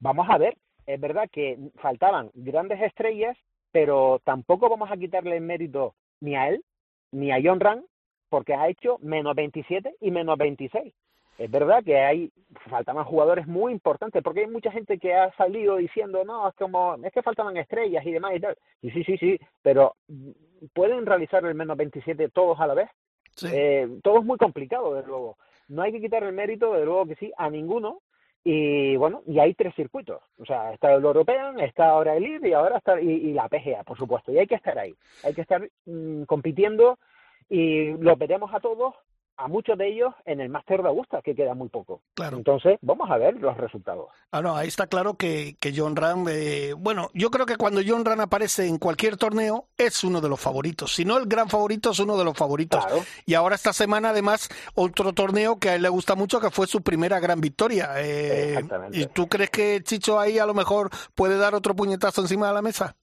Vamos a ver, es verdad que faltaban grandes estrellas, pero tampoco vamos a quitarle el mérito ni a él, ni a John Rand, porque ha hecho menos 27 y menos 26 es verdad que hay faltaban jugadores muy importantes porque hay mucha gente que ha salido diciendo no es como es que faltaban estrellas y demás y tal y sí sí sí pero pueden realizar el menos 27 todos a la vez. Eh, todo es muy complicado desde luego. No hay que quitar el mérito de luego que sí a ninguno y bueno y hay tres circuitos. O sea está el European está ahora el IR y ahora está y, la PGA por supuesto. Y hay que estar ahí. Hay que estar mm, compitiendo y lo veremos a todos a muchos de ellos en el Máster de Augusta, que queda muy poco. Claro. Entonces, vamos a ver los resultados. Ah, no, ahí está claro que, que John Ram, eh, bueno, yo creo que cuando John Ram aparece en cualquier torneo, es uno de los favoritos. Si no el gran favorito, es uno de los favoritos. Y ahora esta semana, además, otro torneo que a él le gusta mucho, que fue su primera gran victoria. Eh, ¿Y tú crees que Chicho ahí a lo mejor puede dar otro puñetazo encima de la mesa?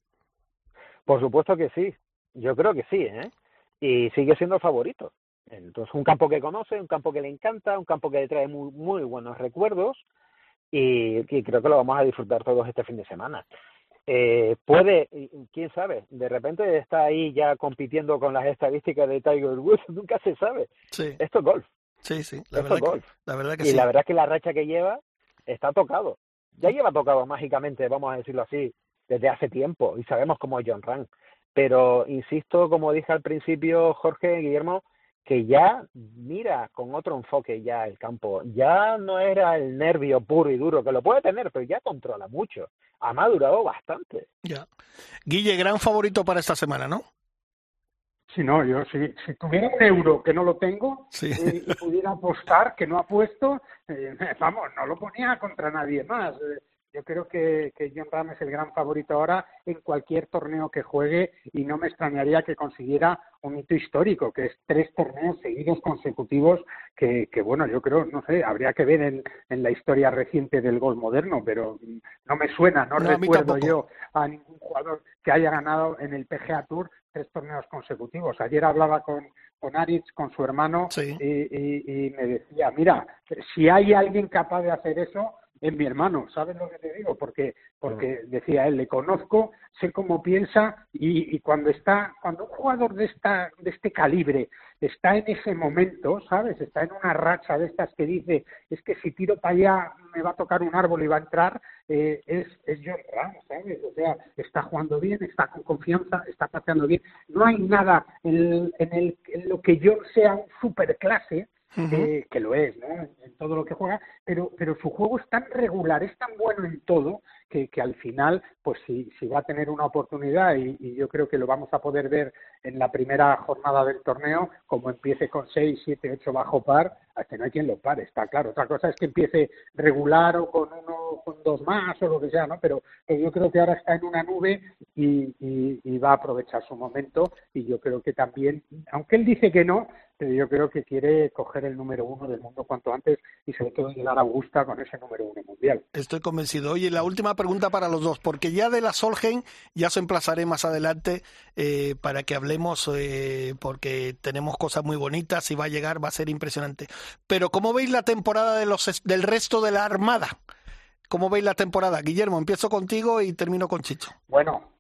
Por supuesto que sí. Yo creo que sí, ¿eh? Y sigue siendo favorito. Entonces, un campo que conoce, un campo que le encanta, un campo que le trae muy, muy buenos recuerdos y, creo que lo vamos a disfrutar todos este fin de semana. Eh, puede, quién sabe, de repente está ahí ya compitiendo con las estadísticas de Tiger Woods, nunca se sabe. Sí. Esto es golf. Sí, sí, la verdad, golf. la verdad que y la verdad que la racha que lleva está tocado. Ya lleva tocado mágicamente, vamos a decirlo así, desde hace tiempo y sabemos cómo es John Rand. Pero insisto, como dije al principio, Jorge Guillermo, que ya mira con otro enfoque ya el campo. Ya no era el nervio puro y duro, que lo puede tener, pero ya controla mucho. Ha madurado bastante. Ya. Guille, gran favorito para esta semana, ¿no? Sí, no, yo si, si tuviera un euro que no lo tengo eh, y pudiera apostar que no ha puesto, eh, vamos, no lo ponía contra nadie más. Eh, yo creo que, que John Ram es el gran favorito ahora en cualquier torneo que juegue y no me extrañaría que consiguiera un hito histórico, que es tres torneos seguidos consecutivos que, que bueno, yo creo, no sé, habría que ver en, en la historia reciente del gol moderno, pero no me suena, no, recuerdo yo a ningún jugador que haya ganado en el PGA Tour tres torneos consecutivos. Ayer hablaba con, con Aritz, con su hermano, y, y me decía, mira, si hay alguien capaz de hacer eso, es mi hermano, ¿sabes lo que te digo? Porque, porque decía él, le conozco, sé cómo piensa y, y, cuando está, cuando un jugador de esta, de este calibre está en ese momento, ¿sabes? Está en una racha de estas que dice, es que si tiro para allá me va a tocar un árbol y va a entrar, eh, es, es John ¿sabes? O sea, está jugando bien, está con confianza, está pateando bien. No hay nada en, en, el, en lo que John sea un superclase, eh, que lo es, ¿no? En todo lo que juega, pero, pero su juego es tan regular, es tan bueno en todo, que, que al final, pues si, si va a tener una oportunidad, y, yo creo que lo vamos a poder ver en la primera jornada del torneo, como empiece con 6, 7, 8 bajo par, hasta no hay quien lo pare, está claro. Otra cosa es que empiece regular o con uno, con dos más o lo que sea, ¿no? Pero, pero yo creo que ahora está en una nube y, y, y va a aprovechar su momento, y yo creo que también, aunque él dice que no, pero yo creo que quiere coger el número uno del mundo cuanto antes y sobre todo llegar a Augusta con ese número uno mundial. Estoy convencido. Oye, la última pregunta para los dos, porque ya de la Solgen ya se emplazaré más adelante eh, para que hablemos, eh, porque tenemos cosas muy bonitas y va a llegar, va a ser impresionante. Pero ¿cómo veis la temporada de los, del resto de la Armada? ¿Cómo veis la temporada? Guillermo, empiezo contigo y termino con Chicho. Bueno,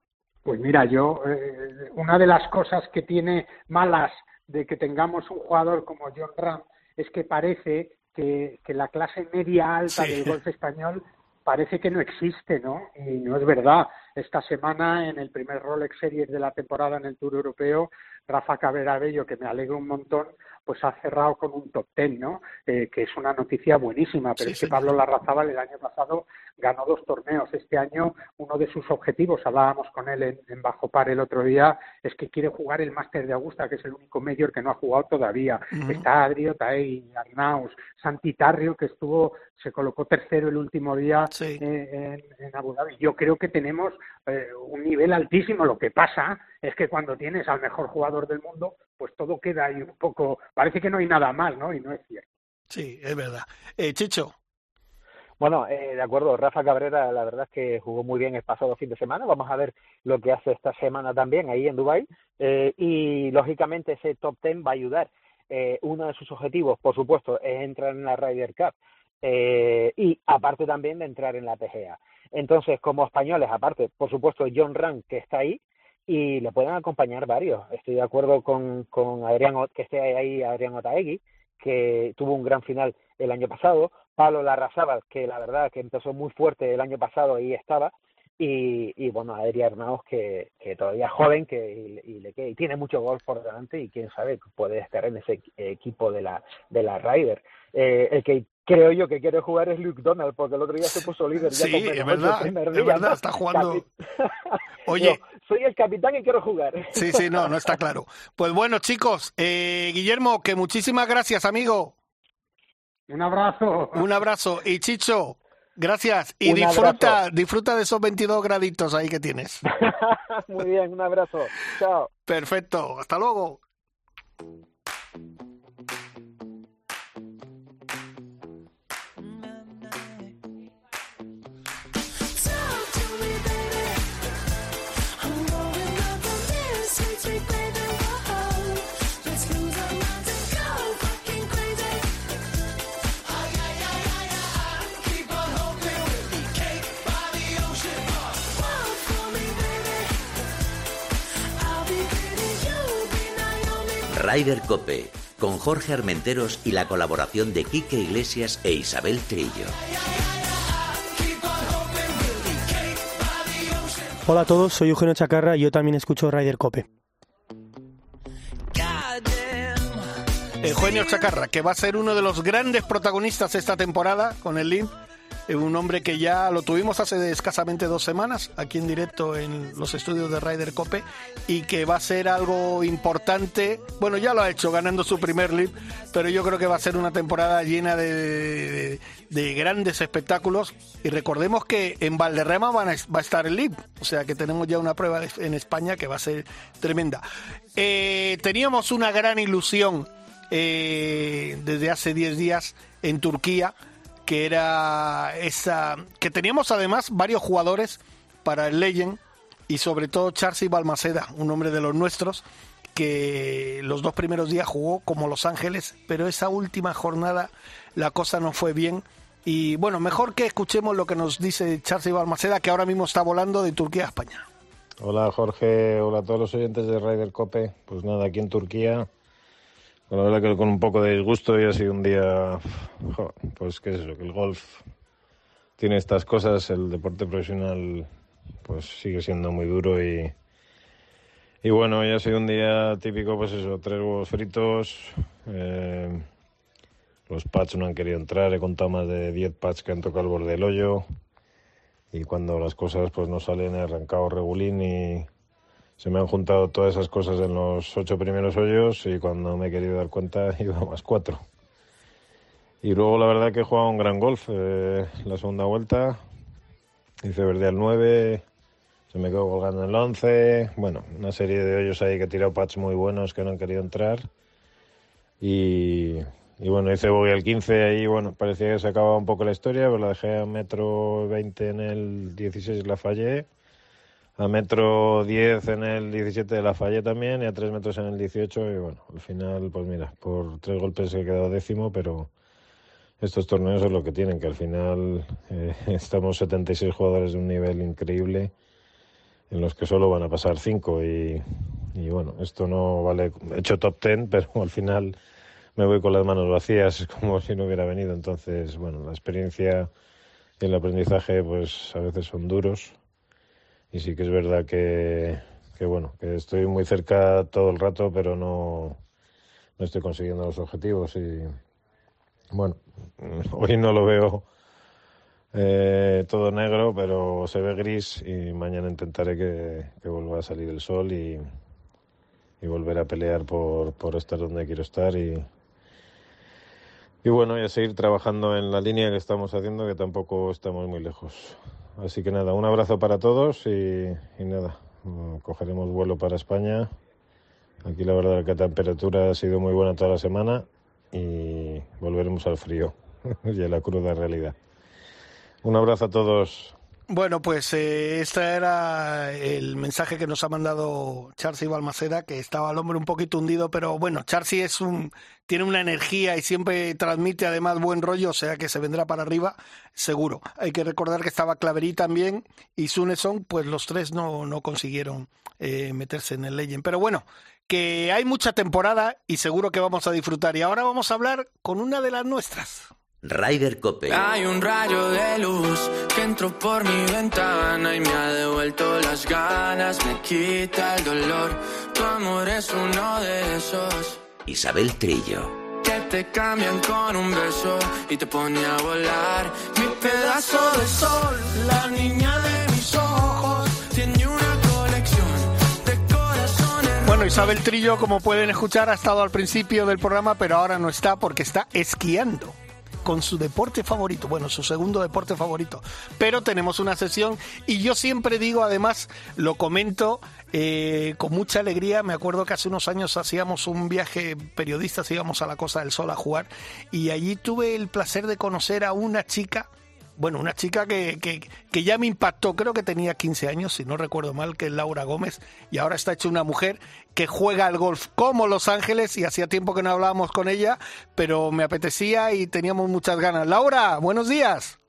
pues mira, yo, eh, una de las cosas que tiene malas de que tengamos un jugador como John Ram es que parece que, la clase media alta del golf español parece que no existe, ¿no? Y no es verdad. Esta semana, en el primer Rolex Series de la temporada en el Tour Europeo, Rafa Cabrera Bello, que me alegro un montón, pues ha cerrado con un top ten, ¿no? Eh, que es una noticia buenísima, pero es que Pablo Larrazábal el año pasado ganó dos torneos. Este año uno de sus objetivos, hablábamos con él en, Bajo Par el otro día, es que quiere jugar el Máster de Augusta, que es el único mayor que no ha jugado todavía. Está Adrio Taey, Arnaus, Santitarrio, que estuvo, se colocó tercero el último día eh, en, Abu Dhabi. Yo creo que tenemos eh, un nivel altísimo. Lo que pasa es que cuando tienes al mejor jugador del mundo, pues todo queda ahí un poco, parece que no hay nada mal, ¿no? Y no es cierto. Sí, es verdad. Eh, Chicho. Bueno, eh, de acuerdo, Rafa Cabrera la verdad es que jugó muy bien el pasado fin de semana, vamos a ver lo que hace esta semana también ahí en Dubai eh, y lógicamente ese top ten va a ayudar. Eh, uno de sus objetivos, por supuesto, es entrar en la Ryder Cup eh, y aparte también de entrar en la PGA. Entonces, como españoles, aparte, por supuesto, John Rand, que está ahí, y le pueden acompañar varios. Estoy de acuerdo con, con Adrián, que esté ahí Adrián Otaegui, que tuvo un gran final el año pasado, Pablo Larrazábal, que la verdad que empezó muy fuerte el año pasado y estaba, y, y bueno, Adrián Arnaus, que, que todavía es joven que, y, le, y tiene mucho gol por delante y quién sabe, puede estar en ese equipo de la, de la Ryder. Eh, el que creo yo que quiere jugar es Luke Donald, porque el otro día se puso líder. Ya sí, es verdad, es verdad, está jugando. Oye, soy el capitán y quiero jugar. Sí, sí, no, no está claro. Pues bueno, chicos, eh, Guillermo, que muchísimas gracias, amigo. Un abrazo. Un abrazo. Y Chicho, gracias. Y disfruta, disfruta de esos 22 graditos ahí que tienes. Muy bien, un abrazo. Chao. Perfecto. Hasta luego. Ryder Cope, con Jorge Armenteros y la colaboración de Quique Iglesias e Isabel Trillo. Hola a todos, soy Eugenio Chacarra y yo también escucho Ryder Cope. Eugenio Chacarra, que va a ser uno de los grandes protagonistas esta temporada con el Link un hombre que ya lo tuvimos hace escasamente dos semanas aquí en directo en los estudios de Ryder Cope y que va a ser algo importante. Bueno, ya lo ha hecho ganando su primer lead, pero yo creo que va a ser una temporada llena de, grandes espectáculos. Y recordemos que en Valderrama va a estar el lead, o sea que tenemos ya una prueba en España que va a ser tremenda. Eh, teníamos una gran ilusión eh, desde hace 10 días en Turquía que era esa que teníamos además varios jugadores para el Legend y sobre todo Charcy Balmaceda, un hombre de los nuestros que los dos primeros días jugó como Los Ángeles, pero esa última jornada la cosa no fue bien. Y bueno, mejor que escuchemos lo que nos dice Charcy Balmaceda, que ahora mismo está volando de Turquía a España. Hola Jorge, hola a todos los oyentes de Ryder Cope. Pues nada, aquí en Turquía la verdad que con un poco de disgusto y ha sido un día, pues qué es eso, que el golf tiene estas cosas, el deporte profesional pues sigue siendo muy duro y, y bueno, ya ha sido un día típico, pues eso, tres huevos fritos, eh, los pads no han querido entrar, he contado más de 10 pads que han tocado el borde del hoyo y cuando las cosas pues no salen he arrancado regulín y se me han juntado todas esas cosas en los ocho primeros hoyos y cuando me he querido dar cuenta iba más cuatro. Y luego la verdad que he jugado un gran golf eh, la segunda vuelta. Hice verde al 9, se me quedó colgando en el 11. Bueno, una serie de hoyos ahí que he tirado pats muy buenos que no han querido entrar. Y, y bueno, hice bogey al 15 ahí, bueno, parecía que se acababa un poco la historia, pero la dejé a metro 20 en el 16 la fallé a metro 10 en el 17 de la fallé también y a 3 metros en el 18 y bueno, al final pues mira, por tres golpes he quedado décimo, pero estos torneos es lo que tienen, que al final eh, estamos 76 jugadores de un nivel increíble en los que solo van a pasar 5 y, y, bueno, esto no vale, he hecho top 10, pero al final me voy con las manos vacías como si no hubiera venido, entonces bueno, la experiencia y el aprendizaje pues a veces son duros y sí que es verdad que, que bueno, que estoy muy cerca todo el rato, pero no, no estoy consiguiendo los objetivos y bueno, hoy no lo veo eh, todo negro, pero se ve gris y mañana intentaré que, vuelva a salir el sol y, y volver a pelear por, por, estar donde quiero estar y, y bueno, y a seguir trabajando en la línea que estamos haciendo, que tampoco estamos muy lejos. Así que nada, un abrazo para todos y, nada, cogeremos vuelo para España. Aquí la verdad que la temperatura ha sido muy buena toda la semana y volveremos al frío y a la cruda realidad. Un abrazo a todos. Bueno, pues eh, este era el mensaje que nos ha mandado Charcy Balmaceda, que estaba el hombre un poquito hundido, pero bueno, Charcy es un, tiene una energía y siempre transmite además buen rollo, o sea que se vendrá para arriba, seguro. Hay que recordar que estaba Claverí también y Suneson, pues los tres no, no consiguieron eh, meterse en el Legend. Pero bueno, que hay mucha temporada y seguro que vamos a disfrutar. Y ahora vamos a hablar con una de las nuestras. Ryder Cope. Hay un rayo de luz que entró por mi ventana y me ha devuelto las ganas, me quita el dolor. Tu amor es uno de esos. Isabel Trillo. Que te cambian con un beso y te pone a volar. Mi pedazo de sol, la niña de mis ojos, tiene una bueno, Isabel Trillo, como pueden escuchar, ha estado al principio del programa, pero ahora no está porque está esquiando con su deporte favorito, bueno, su segundo deporte favorito. Pero tenemos una sesión y yo siempre digo, además, lo comento eh, con mucha alegría. Me acuerdo que hace unos años hacíamos un viaje periodistas, íbamos a la Costa del Sol a jugar y allí tuve el placer de conocer a una chica bueno, una chica que, que, que, ya me impactó, creo que tenía 15 años, si no recuerdo mal, que es Laura Gómez, y ahora está hecha una mujer que juega al golf como Los Ángeles, y hacía tiempo que no hablábamos con ella, pero me apetecía y teníamos muchas ganas. Laura, buenos días.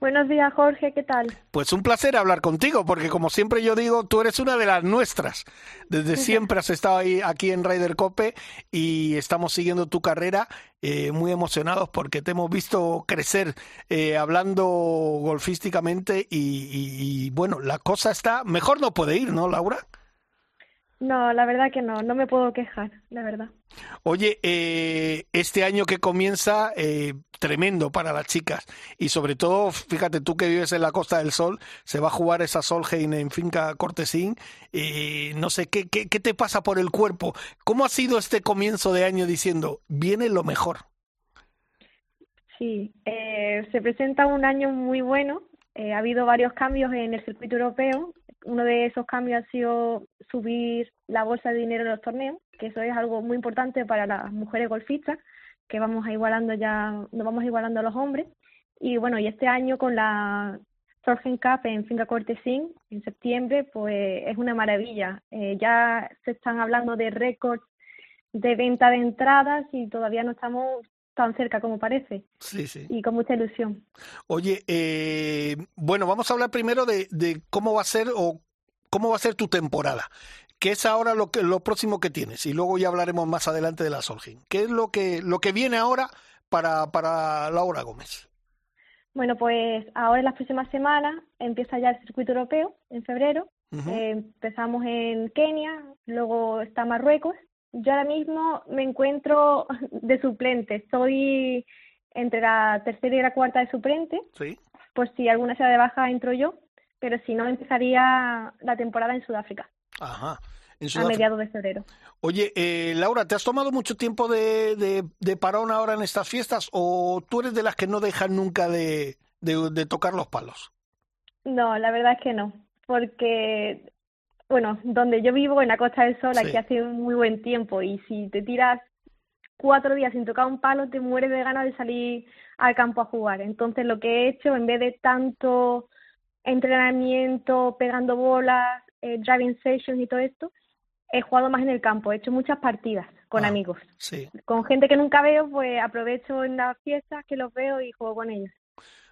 Buenos días, Jorge, ¿qué tal? Pues un placer hablar contigo, porque como siempre yo digo, tú eres una de las nuestras. Desde siempre has estado ahí aquí en Ryder Cope y estamos siguiendo tu carrera eh, muy emocionados porque te hemos visto crecer eh, hablando golfísticamente y, y bueno, la cosa está, mejor no puede ir, ¿no, Laura? No, la verdad que no, no me puedo quejar, la verdad. Oye, eh, este año que comienza, eh, tremendo para las chicas. Y sobre todo, fíjate tú que vives en la Costa del Sol, se va a jugar esa Solheim en Finca Cortesín. Eh, no sé, ¿qué, ¿qué, qué te pasa por el cuerpo? ¿Cómo ha sido este comienzo de año diciendo, viene lo mejor? Sí, eh, se presenta un año muy bueno. Eh, ha habido varios cambios en el circuito europeo uno de esos cambios ha sido subir la bolsa de dinero en los torneos, que eso es algo muy importante para las mujeres golfistas, que vamos a igualando ya, nos vamos igualando a los hombres. Y bueno, y este año con la Sorgen Cup en Finca Cortesín, en septiembre, pues es una maravilla. Eh, ya se están hablando de récords de venta de entradas y todavía no estamos tan cerca como parece. Sí, sí. Y con mucha ilusión. Oye, eh, bueno, vamos a hablar primero de, de, cómo va a ser o cómo va a ser tu temporada. ¿Qué es ahora lo que lo próximo que tienes? Y luego ya hablaremos más adelante de la Solheim. ¿Qué es lo que lo que viene ahora para para Laura Gómez? Bueno, pues ahora en las próximas semanas empieza ya el circuito europeo en febrero. Uh -huh. eh, empezamos en Kenia, luego está Marruecos yo ahora mismo me encuentro de suplente. Estoy entre la tercera y la cuarta de suplente. Sí. Por si alguna sea de baja, entro yo. Pero si no, empezaría la temporada en Sudáfrica. Ajá. En Sudáfrica. A mediados de febrero. Oye, eh, Laura, ¿te has tomado mucho tiempo de, de, de, parón ahora en estas fiestas o tú eres de las que no dejan nunca de, de, de tocar los palos? No, la verdad es que no. Porque bueno, donde yo vivo, en la Costa del Sol, aquí hace un muy buen tiempo y si te tiras cuatro días sin tocar un palo, te mueres de ganas de salir al campo a jugar. Entonces, lo que he hecho, en vez de tanto entrenamiento, pegando bolas, eh, driving sessions y todo esto, he jugado más en el campo, he hecho muchas partidas con Ah, amigos. Sí. Con gente que nunca veo, pues aprovecho en las fiestas que los veo y juego con ellos.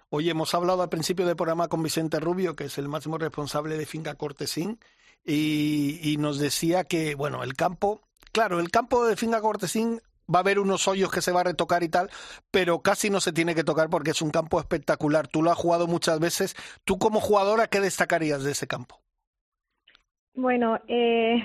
Oye, hemos hablado al principio del programa con Vicente Rubio, que es el máximo responsable de Finca Cortesín, y, y nos decía que, bueno, el campo, claro, el campo de Finca Cortesín va a haber unos hoyos que se va a retocar y tal, pero casi no se tiene que tocar porque es un campo espectacular. Tú lo has jugado muchas veces. Tú como jugadora, ¿qué destacarías de ese campo? Bueno, eh,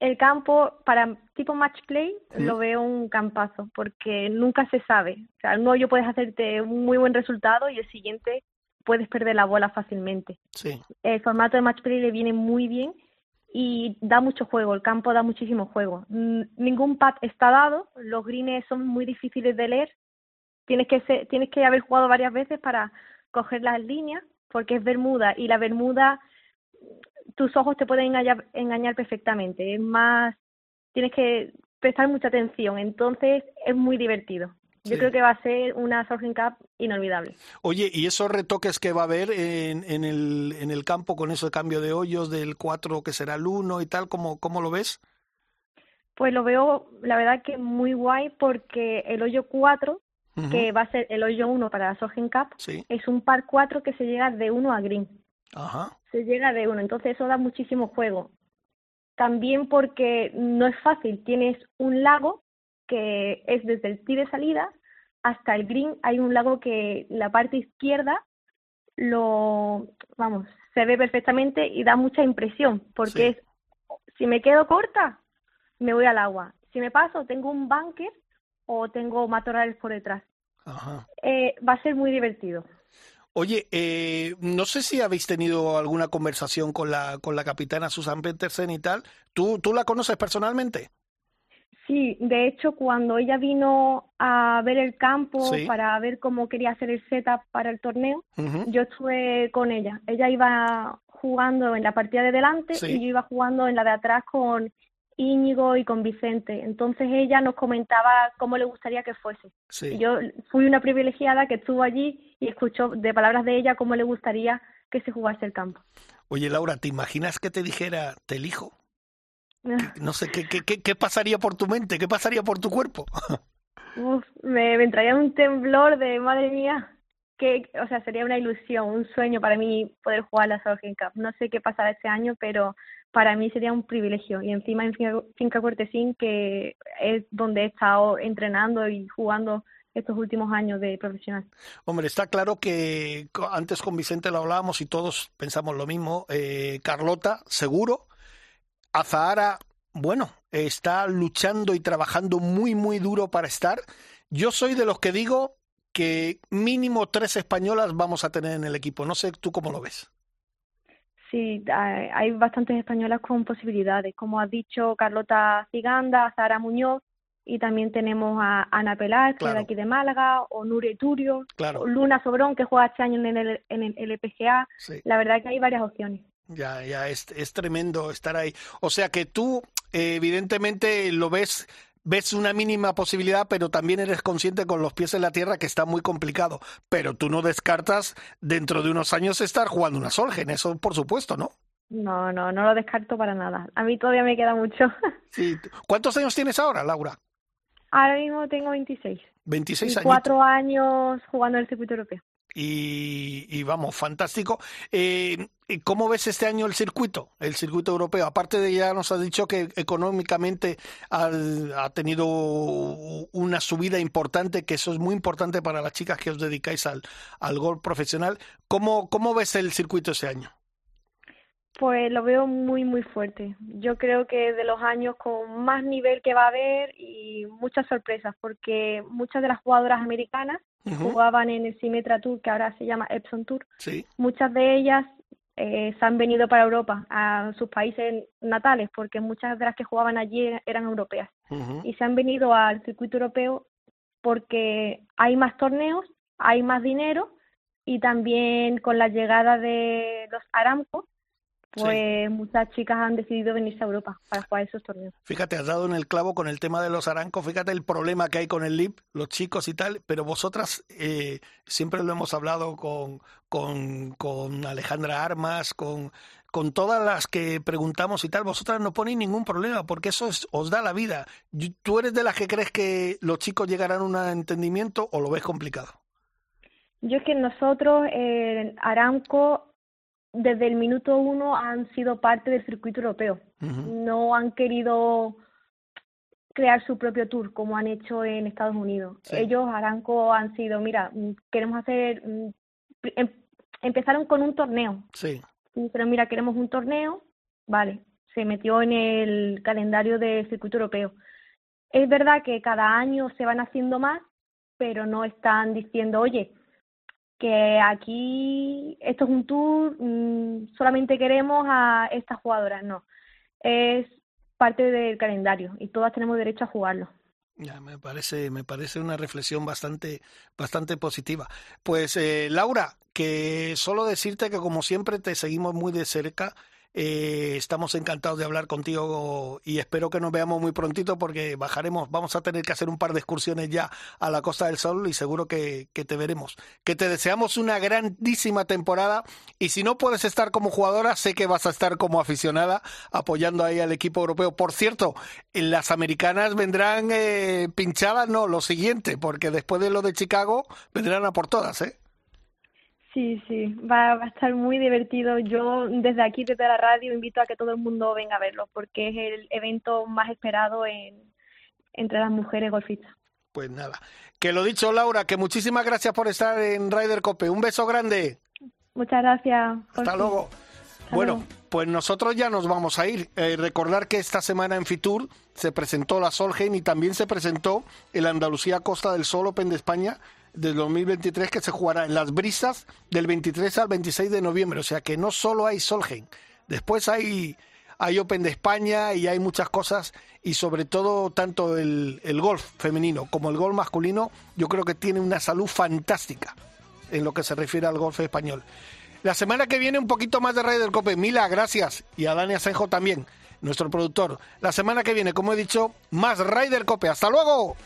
el campo para tipo match play lo veo un campazo porque nunca se sabe. O sea, un hoyo puedes hacerte un muy buen resultado y el siguiente puedes perder la bola fácilmente. Sí. El formato de match play le viene muy bien y da mucho juego, el campo da muchísimo juego. Mm, Ningún pad está dado, los greens son muy difíciles de leer. Tienes que ser- tienes que haber jugado varias veces para coger las líneas porque es Bermuda y la Bermuda tus ojos te pueden engañar, engañar perfectamente. Es más, tienes que prestar mucha atención. Entonces es muy divertido. Yo Sí. creo que va a ser una Surfing Cup inolvidable. Oye, ¿y esos retoques que va a haber en, en, el, en el campo con ese cambio de hoyos del 4 que será el 1 y tal, ¿cómo, cómo lo ves? Pues lo veo, la verdad que muy guay porque el hoyo 4, Ujú. que va a ser el hoyo 1 para la Sorgen Cup, Sí. es un par 4 que se llega de 1 a green. Ajá. Se llega de 1, entonces eso da muchísimo juego. También porque no es fácil, tienes un lago que es desde el tee de salida hasta el green, hay un lago que la parte izquierda lo, vamos, se ve perfectamente y da mucha impresión, porque Sí. es, si me quedo corta, me voy al agua. Si me paso, tengo un bunker o tengo matorrales por detrás. Ajá. Eh, va a ser muy divertido. Oye, eh, no sé si habéis tenido alguna conversación con la, con la capitana Susan Petersen y tal. ¿Tú, ¿Tú la conoces personalmente? Sí, de hecho, cuando ella vino a ver el campo Sí. para ver cómo quería hacer el setup para el torneo, yo estuve con ella. Ella iba jugando en la partida de delante Sí. y yo iba jugando en la de atrás con Íñigo y con Vicente. Entonces ella nos comentaba cómo le gustaría que fuese. Sí. Y Yo fui una privilegiada que estuvo allí y escuchó de palabras de ella cómo le gustaría que se jugase el campo. Oye, Laura, ¿te imaginas que te dijera, te elijo? No sé, ¿qué, qué, qué, qué pasaría por tu mente? ¿Qué pasaría por tu cuerpo? Uf, me, me entraría un temblor de madre mía. Que, o sea, sería una ilusión, un sueño para mí poder jugar la Solheim Cup. No sé qué pasará este año, pero para mí sería un privilegio. Y encima en Finca, Finca Cortesín, que es donde he estado entrenando y jugando estos últimos años de profesional. Hombre, está claro que antes con Vicente lo hablábamos y todos pensamos lo mismo. Eh, Carlota, seguro. Azahara, bueno, está luchando y trabajando muy, muy duro para estar. Yo soy de los que digo que mínimo tres españolas vamos a tener en el equipo. No sé tú cómo lo ves. Sí, hay bastantes españolas con posibilidades. Como has dicho, Carlota Ciganda, Zara Muñoz, y también tenemos a Ana Pelar, que es de aquí de Málaga, o Nure Turio, Claro. o Luna Sobrón, que juega este año en el, en el LPGA. Sí. La verdad que hay varias opciones. Ya, ya, es, es tremendo estar ahí. O sea que tú, eh, evidentemente, lo ves, ves una mínima posibilidad, pero también eres consciente con los pies en la tierra que está muy complicado. Pero tú no descartas dentro de unos años estar jugando una Solgen, eso por supuesto, ¿no? No, no, no lo descarto para nada. A mí todavía me queda mucho. Sí. ¿Cuántos años tienes ahora, Laura? Ahora mismo tengo 26. 26 y años. cuatro años jugando en el circuito europeo. Y, y vamos, fantástico. Eh, ¿Cómo ves este año el circuito, el circuito europeo? Aparte de ya nos has dicho que económicamente ha, ha tenido una subida importante, que eso es muy importante para las chicas que os dedicáis al, al golf profesional. ¿Cómo, ¿Cómo ves el circuito ese año? Pues lo veo muy, muy fuerte. Yo creo que de los años con más nivel que va a haber y muchas sorpresas, porque muchas de las jugadoras americanas Jugaban en el Symetra Tour, que ahora se llama Epson Tour. Sí. Muchas de ellas eh, se han venido para Europa, a sus países natales, porque muchas de las que jugaban allí eran europeas. Y se han venido al circuito europeo porque hay más torneos, hay más dinero y también con la llegada de los Aramco, Sí. pues muchas chicas han decidido venirse a Europa para jugar esos torneos. Fíjate, has dado en el clavo con el tema de los arancos, fíjate el problema que hay con el LIP, los chicos y tal, pero vosotras eh, siempre lo hemos hablado con, con, con Alejandra Armas, con, con todas las que preguntamos y tal, vosotras no ponéis ningún problema, porque eso os da la vida. ¿Tú eres de las que crees que los chicos llegarán a un entendimiento o lo ves complicado? Yo es que nosotros, en Aramco, desde el minuto uno han sido parte del circuito europeo. No han querido crear su propio tour como han hecho en Estados Unidos. Ellos, Aramco, han sido, mira, queremos hacer, mm, em, empezaron con un torneo. Sí pero mira, queremos un torneo, vale, se metió en el calendario del circuito europeo. Es verdad que cada año se van haciendo más, pero no están diciendo, oye, que aquí esto es un tour, mm, solamente queremos a estas jugadoras, no. Es parte del calendario y todas tenemos derecho a jugarlo. Ya, me parece, me parece una reflexión bastante, bastante positiva. Pues eh, Laura, que solo decirte que como siempre te seguimos muy de cerca eh, estamos encantados de hablar contigo y espero que nos veamos muy prontito porque bajaremos, vamos a tener que hacer un par de excursiones ya a la Costa del Sol y seguro que, que te veremos. Que te deseamos una grandísima temporada y si no puedes estar como jugadora, sé que vas a estar como aficionada apoyando ahí al equipo europeo. Por cierto, las americanas vendrán eh, pinchadas, no, lo siguiente, porque después de lo de Chicago vendrán a por todas, ¿eh? Sí, sí, va, a estar muy divertido. Yo desde aquí, desde la radio, invito a que todo el mundo venga a verlo porque es el evento más esperado en, entre las mujeres golfistas. Pues nada, que lo dicho Laura, que muchísimas gracias por estar en Ryder Cope. Un beso grande. Muchas gracias. Hasta luego. bueno, pues nosotros ya nos vamos a ir. Eh, recordar que esta semana en Fitur se presentó la Solheim y también se presentó el Andalucía Costa del Sol Open de España del 2023 que se jugará en las brisas del 23 al 26 de noviembre. O sea que no solo hay Solheim, después hay, hay Open de España y hay muchas cosas y sobre todo tanto el, el golf femenino como el golf masculino yo creo que tiene una salud fantástica en lo que se refiere al golf español. La semana que viene un poquito más de del Cope. Mila, gracias. Y a Dani Asenjo también, nuestro productor. La semana que viene, como he dicho, más Raider Cope. ¡Hasta luego!